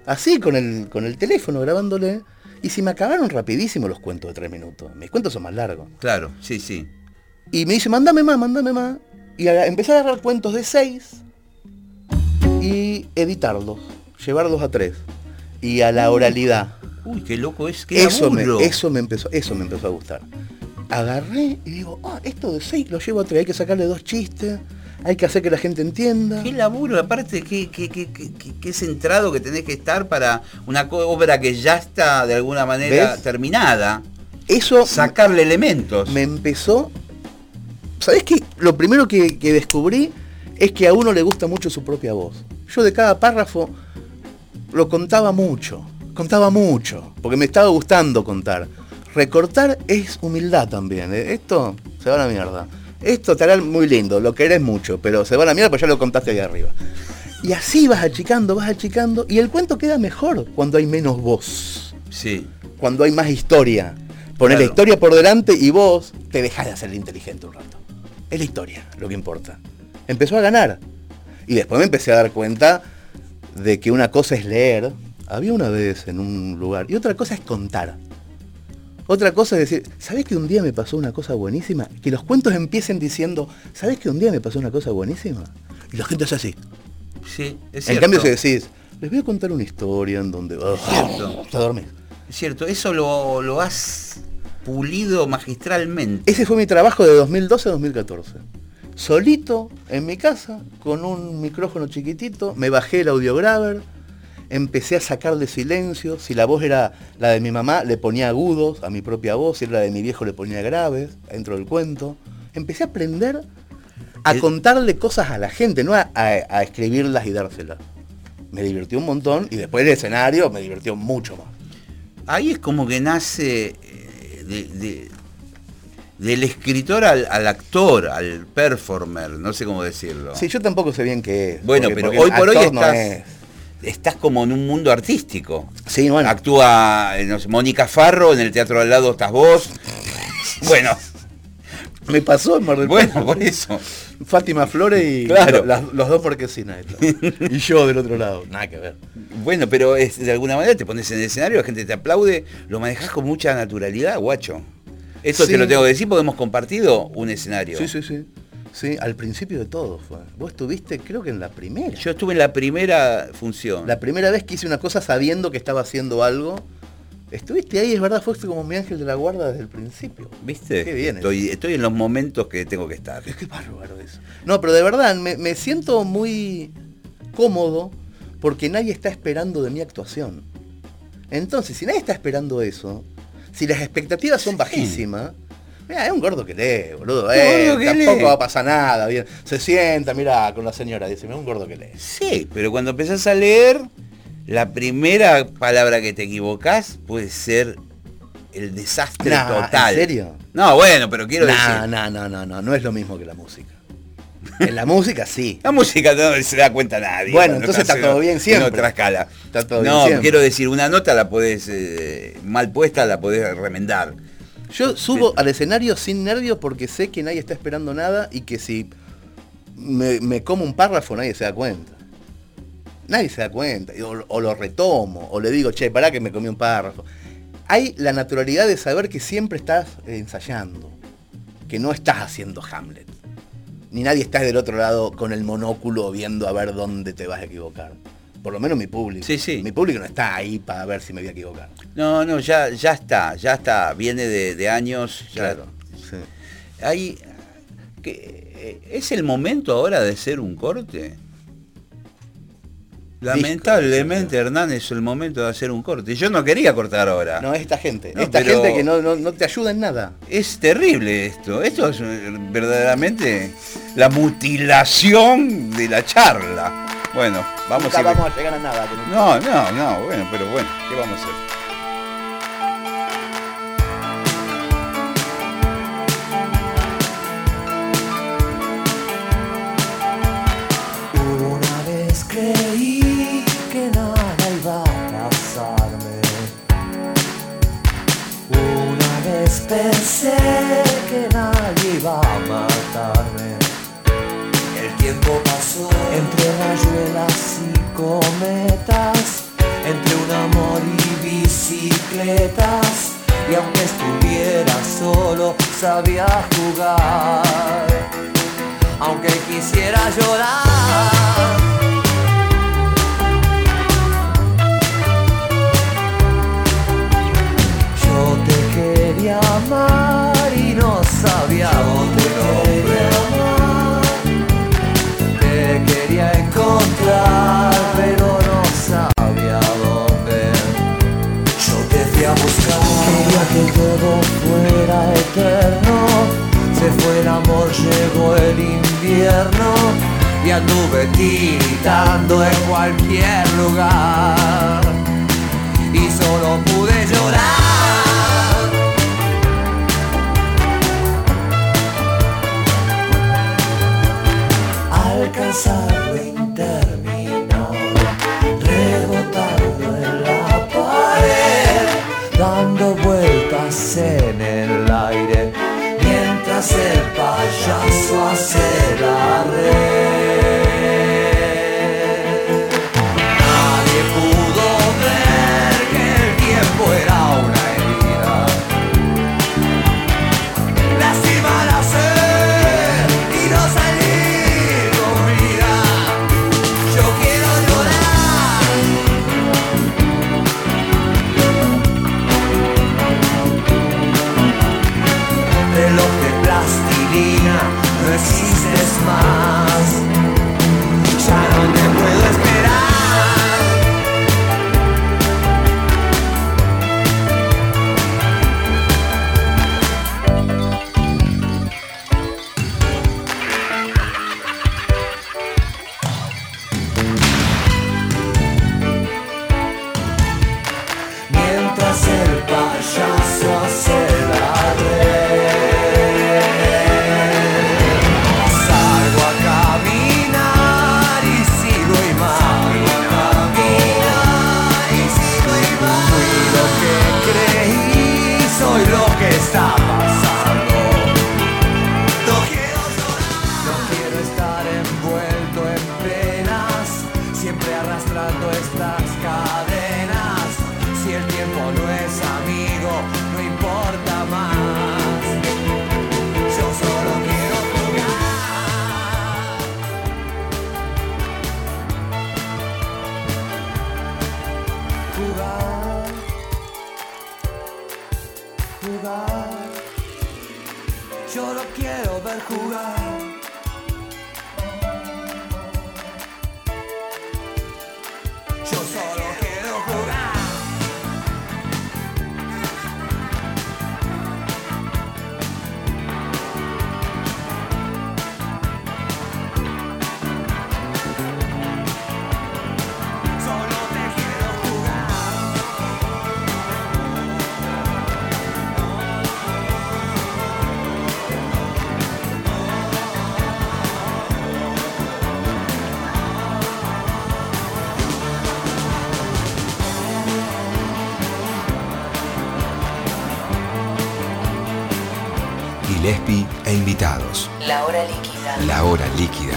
así con el, con el teléfono grabándole. Y se me acabaron rapidísimo los cuentos de tres minutos. Mis cuentos son más largos. Claro, sí, sí. Y me dice, mándame más, mándame más. Y aga- empecé a agarrar cuentos de seis y editarlos, llevarlos a tres. Y a la oralidad. Uy, qué loco es, qué Eso me, eso, me empezó, eso me empezó a gustar. Agarré y digo, ah, esto de seis lo llevo a tres, hay que sacarle dos chistes, hay que hacer que la gente entienda. Qué laburo, aparte, qué, qué, qué, qué- qué- qué centrado que tenés que estar para una obra que ya está de alguna manera ¿Ves? terminada. Eso Sacarle elementos. me empezó. ¿Sabés qué? Lo primero que, que descubrí es que a uno le gusta mucho su propia voz. Yo de cada párrafo lo contaba mucho, contaba mucho, porque me estaba gustando contar. Recortar es humildad también. ¿eh? Esto se va a la mierda. Esto te hará muy lindo, lo querés mucho, pero se va a la mierda porque ya lo contaste ahí arriba. Y así vas achicando, vas achicando, y el cuento queda mejor cuando hay menos voz Sí. cuando hay más historia. Poner la historia por delante y vos te dejás de hacer el inteligente un rato. Es la historia lo que importa. Empezó a ganar. Y después me empecé a dar cuenta de que una cosa es leer, había una vez en un lugar, y otra cosa es contar. Otra cosa es decir, ¿sabés que un día me pasó una cosa buenísima? Que los cuentos empiecen diciendo, ¿sabés que un día me pasó una cosa buenísima? Y la gente es así. Sí, es En cierto. cambio si decís, les voy a contar una historia en donde... cierto. te dormís. Es cierto, eso lo, lo has pulido magistralmente. Ese fue mi trabajo de 2012 a 2014. Solito, en mi casa, con un micrófono chiquitito, me bajé el audiograver, empecé a sacarle silencio. Si la voz era la de mi mamá, le ponía agudos a mi propia voz. Si era la de mi viejo, le ponía graves dentro del cuento. Empecé a aprender a El- contarle cosas a la gente, no a, a- a escribirlas y dárselas. me divirtió un montón y después el escenario me divirtió mucho más. Ahí es como que nace eh, de- de- del escritor al, al actor, al performer, no sé cómo decirlo. Sí, yo tampoco sé bien qué es. Bueno, porque- pero porque hoy por hoy no estás, es. Estás como en un mundo artístico. Sí, bueno. Actúa eh, no sé, Mónica Farro, en el teatro al lado estás vos. bueno, Me pasó en Mar del bueno, por eso. Fátima Flores y Claro. las- los dos marquesinas. y yo del otro lado. Nada que ver. Bueno, pero es, de alguna manera te pones en el escenario, la gente te aplaude, lo manejas con mucha naturalidad, guacho. Esto Sí. te lo tengo que decir porque hemos compartido un escenario. Sí, sí, sí. Sí, al principio de todo fue. Vos estuviste, creo que en la primera. Yo estuve en la primera función. La primera vez que hice una cosa sabiendo que estaba haciendo algo. Estuviste ahí, es verdad, fuiste como mi ángel de la guarda desde el principio. ¿Viste? Qué bien. Estoy, estoy en los momentos que tengo que estar. Qué bárbaro eso. No, pero de verdad, me, me siento muy cómodo porque nadie está esperando de mi actuación. Entonces, si nadie está esperando eso, si las expectativas son bajísimas, mira, es un gordo que lee, boludo. Eh, gordo que tampoco lee. va a pasar nada. Bien. Se sienta, mira, con la señora, dice, mira, un gordo que lee. Sí, pero cuando empezás a leer, la primera palabra que te equivocás puede ser el desastre Nah, total. ¿en serio? No, bueno, pero quiero No, decir. no, no, no, no, no es lo mismo que la música. En la música sí. La música no se da cuenta nadie. Bueno, entonces está todo bien siempre. En otra escala. Está todo bien no, siempre. quiero decir, una nota la podés, eh, mal puesta, la podés remendar. Yo subo al escenario sin nervios porque sé que nadie está esperando nada y que si me, me como un párrafo nadie se da cuenta. Nadie se da cuenta. O lo retomo, o le digo, che, pará que me comí un párrafo. Hay la naturalidad de saber que siempre estás eh, ensayando, que no estás haciendo Hamlet. Ni nadie está del otro lado con el monóculo viendo a ver dónde te vas a equivocar. Por lo menos mi público. Sí, sí. Mi público no está ahí para ver si me voy a equivocar. No, no, ya, ya está, ya está. Viene de, de años. ya- Claro. sí. Hay, que, eh, ¿Es el momento ahora de hacer un corte? Lamentablemente, Hernán, es el momento de hacer un corte. Yo no quería cortar ahora. No, esta gente. No, esta gente que no, no, no te ayuda en nada. Es terrible esto. Esto es eh, verdaderamente la mutilación de la charla. Bueno, vamos Nunca a ir. vamos a llegar a nada. con esto. No, no, no, bueno, pero bueno, ¿qué vamos a hacer? Una rayuelas y cometas, entre un amor y bicicletas. Y aunque estuviera solo, sabía jugar aunque quisiera llorar. Yo te quería amar y no sabía dónde pero no sabía dónde. Yo te fui a buscar. Quería que todo fuera eterno. Se fue el amor, llegó el invierno. Y anduve tiritando en cualquier lugar. Y solo pude llorar. La hora líquida. La hora líquida.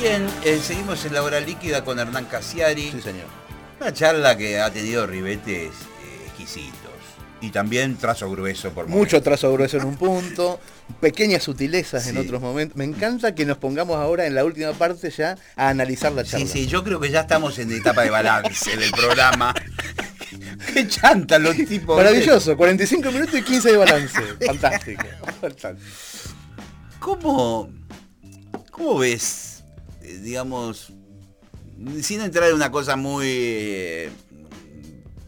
Bien, eh, seguimos en la hora líquida con Hernán Casiari. Sí, señor. Una charla que ha tenido ribetes eh, exquisitos. Y también trazo grueso por Mucho trazo grueso en un punto, pequeñas sutilezas en otros momentos. Me encanta que nos pongamos ahora en la última parte ya a analizar la charla. Sí, sí, yo creo que ya estamos en etapa de balance del programa. Qué chanta los tipos. Maravilloso, 45 minutos y 15 de balance. Fantástico. fantástico. ¿Cómo, cómo ves, eh, digamos, sin entrar en una cosa muy eh,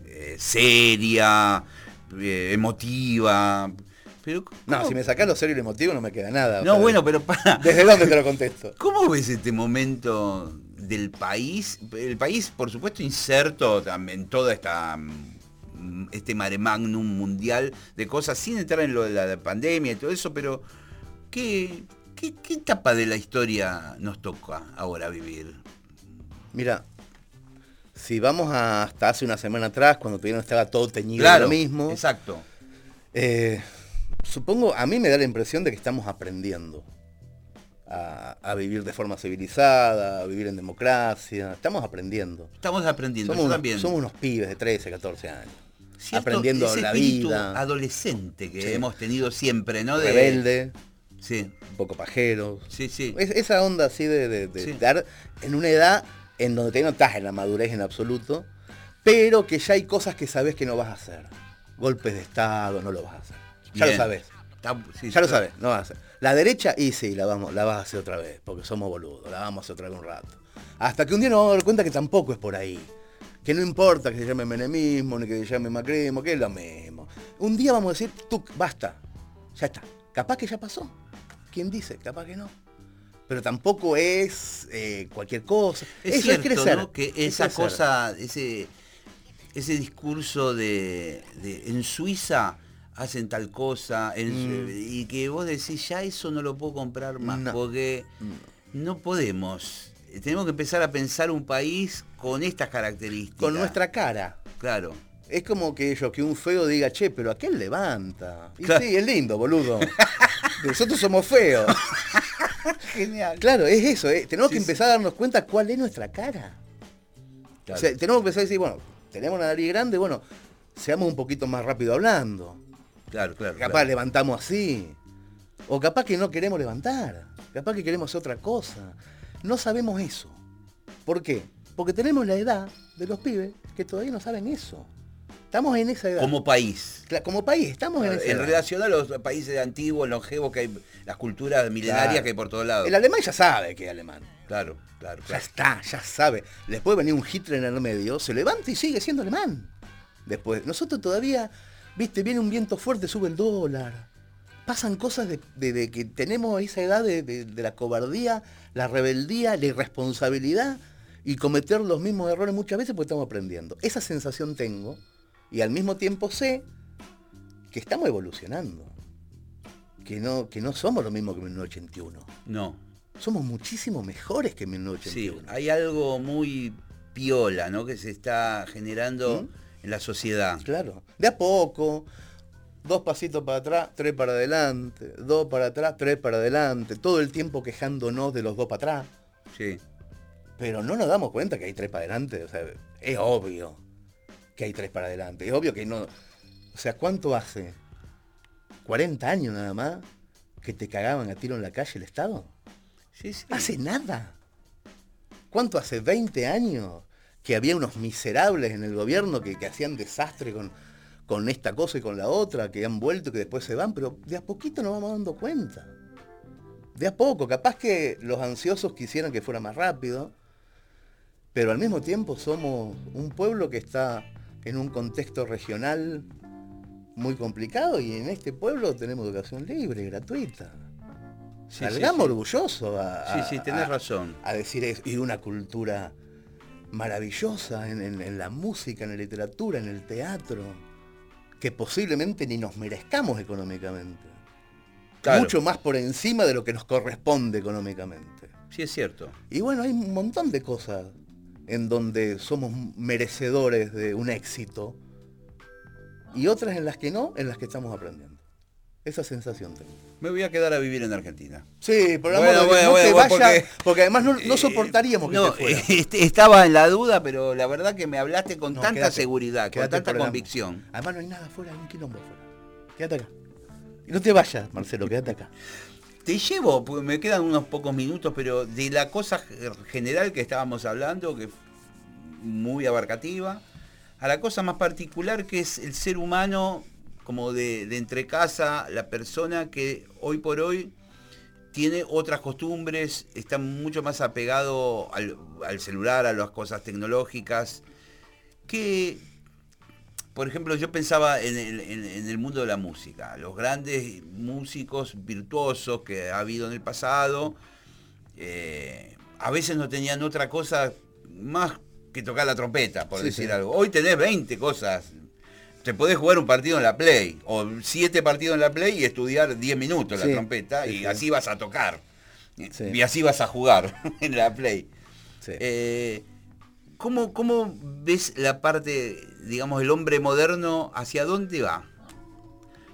eh, seria, eh, emotiva, pero No, ¿cómo- si me sacás lo serio y lo emotivo no me queda nada. No, bueno, pero para. ¿Desde dónde te lo contesto? ¿Cómo ves este momento del país? El país, por supuesto, inserto también en toda esta mm, este mare magnum mundial de cosas, sin entrar en lo de la pandemia y todo eso, pero ¿qué, qué, qué etapa de la historia nos toca ahora vivir? Mira, si vamos a- hasta hace una semana atrás, cuando todavía estaba todo teñido de lo mismo, Exacto. eh, supongo, a mí me da la impresión de que estamos aprendiendo a, a vivir de forma civilizada, a vivir en democracia. Estamos aprendiendo. Estamos aprendiendo. Somos yo también. somos unos pibes de 13, 14 años. Cierto, aprendiendo ese la vida. adolescente que Sí. hemos tenido siempre, ¿no? De- Rebelde, Sí, un poco pajeros. sí, sí. Es- esa onda así de, de- de Sí. dar en una edad en donde te no estás en la madurez en absoluto, pero que ya hay cosas que sabes que no vas a hacer. Golpes de Estado, no lo vas a hacer. Ya Bien. lo sabes. Sí, Ya lo sabes, no vas a hacer. La derecha, y sí, la, vamos, la vas a hacer otra vez, porque somos boludos, la vamos a hacer otra vez un rato. Hasta que un día nos vamos a dar cuenta que tampoco es por ahí. Que no importa que se llame menemismo, ni que se llame macrismo, que es lo mismo. Un día vamos a decir, tú, basta, ya está. Capaz que ya pasó. ¿Quién dice? Capaz que no. Pero tampoco es eh, cualquier cosa. Es Eso cierto, es crecer. ¿no? Que es esa cosa, ese, ese discurso de, de- en Suiza hacen tal cosa, en- Mm. y que vos decís, ya eso no lo puedo comprar más, No. porque no podemos. Tenemos que empezar a pensar un país con estas características. Con nuestra cara. Claro. Es como que yo, que un feo diga, che, pero aquel levanta. Y Claro. sí, es lindo, boludo. Nosotros somos feos. Genial. Claro, es eso, ¿eh? tenemos Sí, que sí. empezar a darnos cuenta cuál es nuestra cara. O sea, tenemos que empezar a decir, bueno, tenemos una nariz grande, bueno, seamos un poquito más rápido hablando. Claro, claro. Capaz claro. levantamos así. O capaz que no queremos levantar. Capaz que queremos hacer otra cosa. No sabemos eso. ¿Por qué? Porque tenemos la edad de los pibes que todavía no saben eso. Estamos en esa edad. Como país. Como país, estamos en esa En edad. relación a los países antiguos, longevos, que hay las culturas milenarias Claro. que hay por todos lados. El alemán ya sabe que es alemán. Claro, claro, Ya claro. está, ya sabe. Les puede venir un Hitler en el medio, se levanta y sigue siendo alemán. Después, nosotros todavía, viste, viene un viento fuerte, sube el dólar. Pasan cosas de, de- de que tenemos esa edad de, de- la cobardía, la rebeldía, la irresponsabilidad y cometer los mismos errores muchas veces porque estamos aprendiendo. Esa sensación tengo y al mismo tiempo sé que estamos evolucionando. Que no, que no somos lo mismo que en 1981. No. Somos muchísimo mejores que en Sí, 1981. hay algo muy piola, ¿no? Que se está generando ¿Mm? En la sociedad. Claro. De a poco. Dos pasitos para atrás, tres para adelante. Dos para atrás, tres para adelante. Todo el tiempo quejándonos de los dos para atrás. Sí. Pero no nos damos cuenta que hay tres para adelante. O sea, es obvio que hay tres para adelante. Es obvio que no. O sea, ¿cuánto hace? ¿40 años nada más? Que te cagaban a tiro en la calle el Estado. Sí, sí. Hace nada. ¿Cuánto hace? ¿20 años? Que había unos miserables en el gobierno que, que hacían desastre con, con esta cosa y con la otra, que han vuelto y que después se van, pero de a poquito nos vamos dando cuenta. De a poco, capaz que los ansiosos quisieran que fuera más rápido, pero al mismo tiempo somos un pueblo que está en un contexto regional muy complicado y en este pueblo tenemos educación libre, gratuita. Sí, Salgamos sí, sí. orgullosos a, Sí, a- sí, tenés a- razón. a decir eso. Y una cultura maravillosa en, en- en la música, en la literatura, en el teatro, que posiblemente ni nos merezcamos económicamente. Claro. Mucho más por encima de lo que nos corresponde económicamente. Sí, es cierto. Y bueno, hay un montón de cosas en donde somos merecedores de un éxito y otras en las que no, en las que estamos aprendiendo. Esa sensación tengo. Me voy a quedar a vivir en Argentina. Sí, por amor Bueno, Dios, bueno, no te vayas, porque- porque, además no, no Eh, soportaríamos que no, te fueras. este, estaba en la duda, pero la verdad que me hablaste con No, tanta seguridad, con tanta convicción. Además no hay nada afuera, hay un quilombo afuera. Quédate acá. Y no te vayas, Marcelo, quédate acá. Te llevo, porque me quedan unos pocos minutos, pero de la cosa ge- general que estábamos hablando, que es muy abarcativa, a la cosa más particular que es el ser humano, como de, de entre casa, la persona que hoy por hoy tiene otras costumbres, está mucho más apegado al, al celular, a las cosas tecnológicas, que, por ejemplo, yo pensaba en el, en- en el mundo de la música, los grandes músicos virtuosos que ha habido en el pasado, eh, a veces no tenían otra cosa más que tocar la trompeta, por Sí, decir sí. algo. Hoy tenés 20 cosas. Te podés jugar un partido en la Play, o 7 partidos en la Play y estudiar 10 minutos Sí, la trompeta, sí, y sí. así vas a tocar. Y así vas a jugar en la Play. Eh, ¿cómo, cómo ves la parte, digamos, el hombre moderno, hacia dónde va?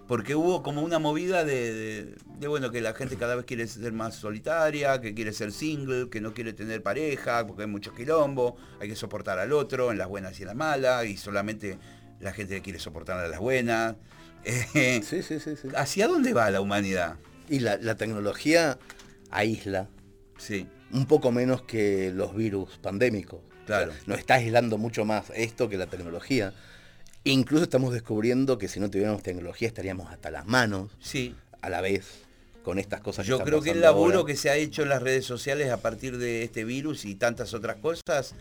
Porque hubo como una movida de, de- de, bueno, que la gente cada vez quiere ser más solitaria, que quiere ser single, que no quiere tener pareja, porque hay mucho quilombo, hay que soportar al otro en las buenas y en las malas, y solamente la gente quiere soportar a las buenas. Eh, Sí, sí, sí, sí. ¿Hacia dónde va la humanidad? Y la, la tecnología aísla Sí, un poco menos que los virus pandémicos. Claro. O sea, nos está aislando mucho más esto que la tecnología. Incluso estamos descubriendo que si no tuviéramos tecnología estaríamos hasta las manos sí. a la vez con estas cosas. Yo creo que el laburo ahora. que se ha hecho en las redes sociales a partir de este virus y tantas otras cosas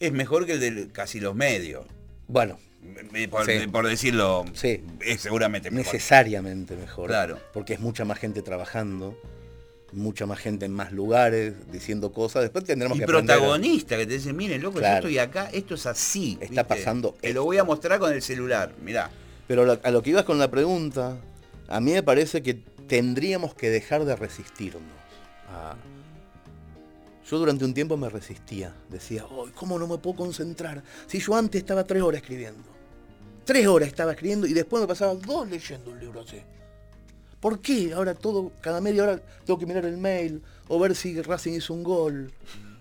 es mejor que el de casi los medios. Bueno, Por, Sí. por decirlo, Sí. es seguramente mejor. necesariamente mejor. Claro. Porque es mucha más gente trabajando, mucha más gente en más lugares, diciendo cosas. Después tendremos Y que aprender protagonista que te dicen, miren, loco, Claro. yo estoy acá, esto es así. Está ¿viste? pasando Te esto. lo voy a mostrar con el celular, mirá. Pero a lo que ibas con la pregunta, a mí me parece que tendríamos que dejar de resistirnos. a- Yo durante un tiempo me resistía. Decía, "Ay, ¿cómo no me puedo concentrar? Si yo antes estaba tres horas escribiendo. Tres horas estaba escribiendo y después me pasaba dos leyendo un libro así. ¿Por qué? Ahora todo, cada media hora tengo que mirar el mail, o ver si Racing hizo un gol,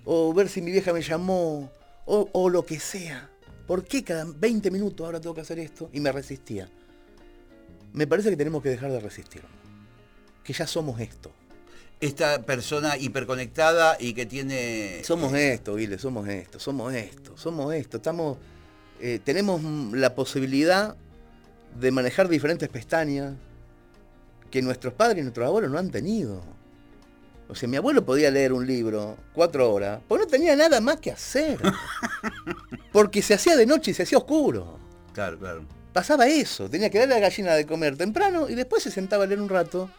o ver si mi vieja me llamó, o, o lo que sea. ¿Por qué cada 20 minutos ahora tengo que hacer esto? Y me resistía. Me parece que tenemos que dejar de resistir. Que ya somos esto. Esta persona hiperconectada y que tiene... Somos esto, Guile, somos esto, somos esto, somos esto. Estamos, eh, tenemos la posibilidad de manejar diferentes pestañas que nuestros padres y nuestros abuelos no han tenido. O sea, mi abuelo podía leer un libro cuatro horas, porque no tenía nada más que hacer. Porque se hacía de noche y se hacía oscuro. Claro, claro. Pasaba eso, tenía que darle a la gallina de comer temprano y después se sentaba a leer un rato.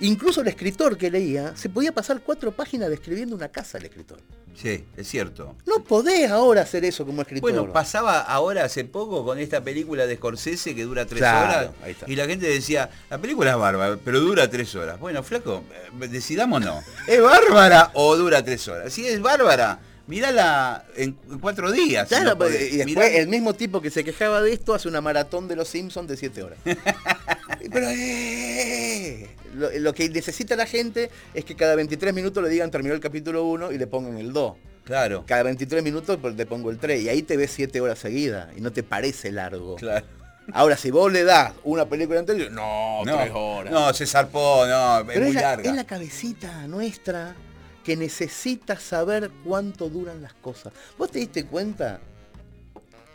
Incluso el escritor que leía, se podía pasar cuatro páginas describiendo una casa el escritor. Sí, es cierto. No podés ahora hacer eso como escritor. Bueno, pasaba ahora hace poco con esta película de Scorsese que dura tres Claro, horas ahí está. y la gente decía, la película es bárbara, pero dura tres horas. Bueno, flaco, eh, decidámonos. ¿Es bárbara o dura tres horas? Si es bárbara, Mírala en, cuatro días. si Claro, no podés. y después Mirá- el mismo tipo que se quejaba de esto hace una maratón de los Simpsons de 7 horas. Pero eh, lo, lo que necesita la gente es que cada 23 minutos le digan terminó el capítulo 1 y le pongan el 2. Claro, Cada 23 minutos pues, te pongo el 3 y ahí te ves 7 horas seguidas y no te parece largo. claro. Ahora, si vos le das una película anterior, no, No, 3 horas. no, se zarpó, no, es muy la, larga. es la cabecita nuestra que necesita saber cuánto duran las cosas. ¿Vos te diste cuenta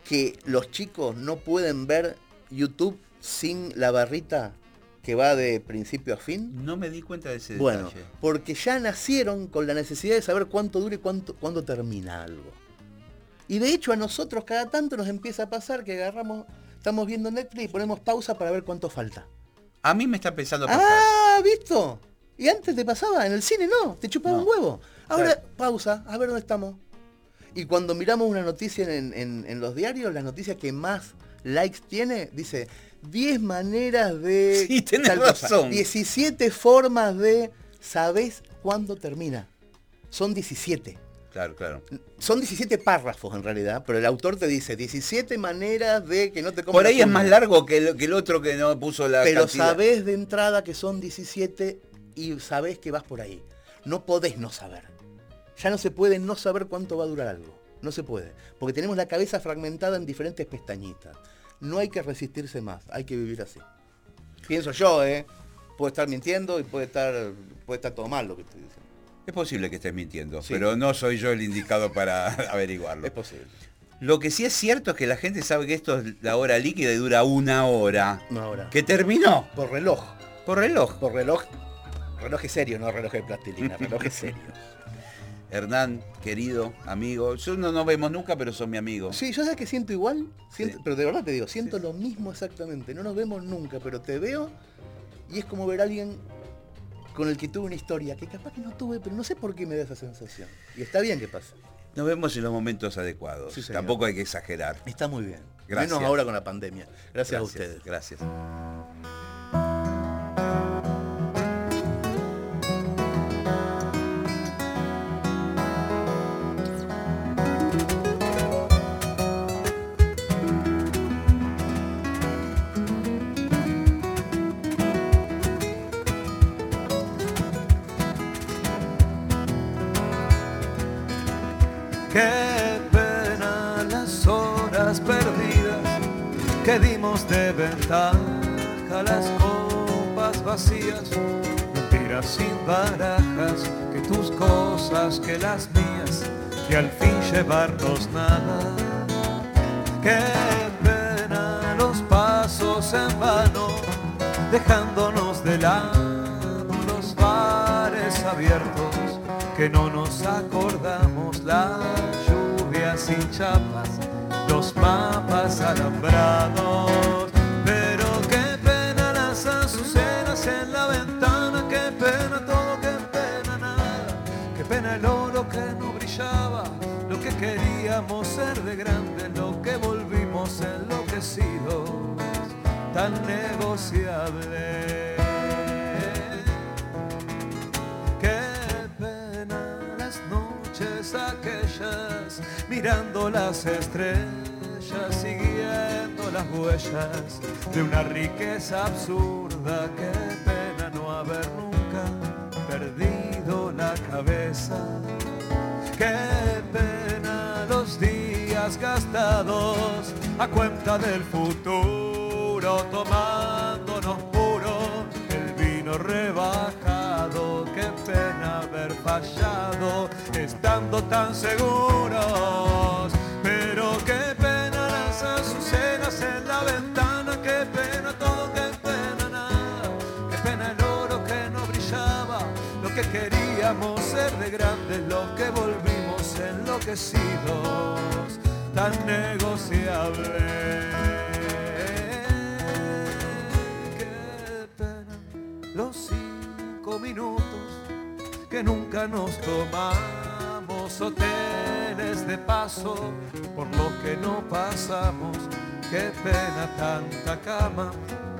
que los chicos no pueden ver YouTube sin la barrita que va de principio a fin? No me di cuenta de ese Bueno, detalle. porque ya nacieron con la necesidad de saber cuánto dura y cuánto, cuándo termina algo. Y de hecho a nosotros cada tanto nos empieza a pasar que agarramos, estamos viendo Netflix y ponemos pausa para ver cuánto falta. A mí me está empezando a pasar. Ah, ¿visto? Y antes te pasaba, en el cine no, te chupaba No. un huevo. Ahora, Claro. pausa, a ver dónde estamos. Y cuando miramos una noticia en, en- en los diarios, la noticia que más likes tiene, dice 10 maneras de... Sí, tenés razón. 17 formas de... ¿Sabés cuándo termina? Son 17. Claro, claro. Son 17 párrafos en realidad, pero el autor te dice 17 maneras de que no te comas Por ahí es más largo que el, que el otro que no puso la Pero cantidad. sabés de entrada que son 17 y sabés que vas por ahí. No podés no saber. Ya no se puede no saber cuánto va a durar algo. No se puede. Porque tenemos la cabeza fragmentada en diferentes pestañitas. No hay que resistirse más. Hay que vivir así. Pienso yo, ¿eh? Puedo estar mintiendo y puede estar, puede estar todo mal lo que estoy diciendo. Es posible que estés mintiendo, Sí. pero no soy yo el indicado para averiguarlo. Es posible. Lo que sí es cierto es que la gente sabe que esto es la hora líquida y dura una hora. No ahora. Que terminó Por reloj. por reloj. Por reloj. Reloj es serio, no reloj de plastilina. Reloj es serio. Hernán, querido, amigo. Yo no nos vemos nunca, pero son mi amigo. Sí, yo sabes que siento igual, siento- Sí. pero de verdad te digo, siento lo mismo exactamente. No nos vemos nunca, pero te veo y es como ver a alguien con el que tuve una historia, que capaz que no tuve, pero no sé por qué me da esa sensación. Y está bien que pase. Nos vemos en los momentos adecuados. Sí. Tampoco hay que exagerar. Está muy bien. Gracias. Menos ahora con la pandemia. Gracias, a ustedes. Gracias. Las mías, y al fin llevarnos nada. Qué pena los pasos en vano, dejándonos de lado los bares abiertos, que no nos acordamos las lluvias sin chapas, los mapas alambrados. Ser de grande, lo que volvimos enloquecidos, tan negociable. Qué pena las noches aquellas, mirando las estrellas, siguiendo las huellas de una riqueza absurda. Qué pena no haber nunca perdido la cabeza. Qué gastados a cuenta del futuro, tomándonos puro el vino rebajado. Qué pena haber fallado estando tan seguros. Pero qué pena las azucenas en la ventana, qué pena todo, qué pena nada. Qué pena el oro que no brillaba, lo que queríamos ser de grandes, lo que volvimos enloquecidos, tan negociable. Qué pena los cinco minutos que nunca nos tomamos, hoteles de paso por los que no pasamos. Qué pena tanta cama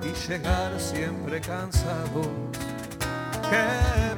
y llegar siempre cansados. Qué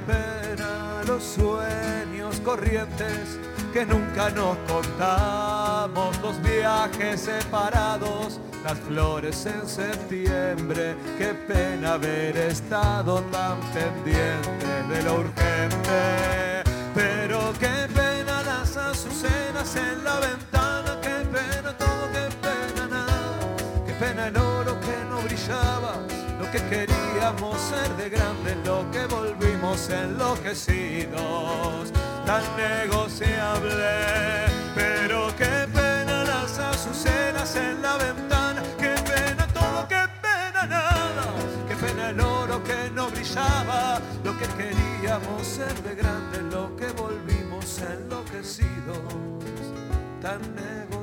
pena los sueños corrientes que nunca nos contamos, los viajes separados, las flores en septiembre, qué pena haber estado tan pendiente de lo urgente, pero qué pena las azucenas en la ventana, qué pena todo, qué pena nada, qué pena el oro que no brillaba, lo que queríamos ser de grande, lo que volvimos enloquecidos, tan negociable, pero qué pena las azucenas en la ventana, qué pena todo, qué pena nada, qué pena el oro que no brillaba, lo que queríamos ser de grande, lo que volvimos enloquecidos, tan negociables.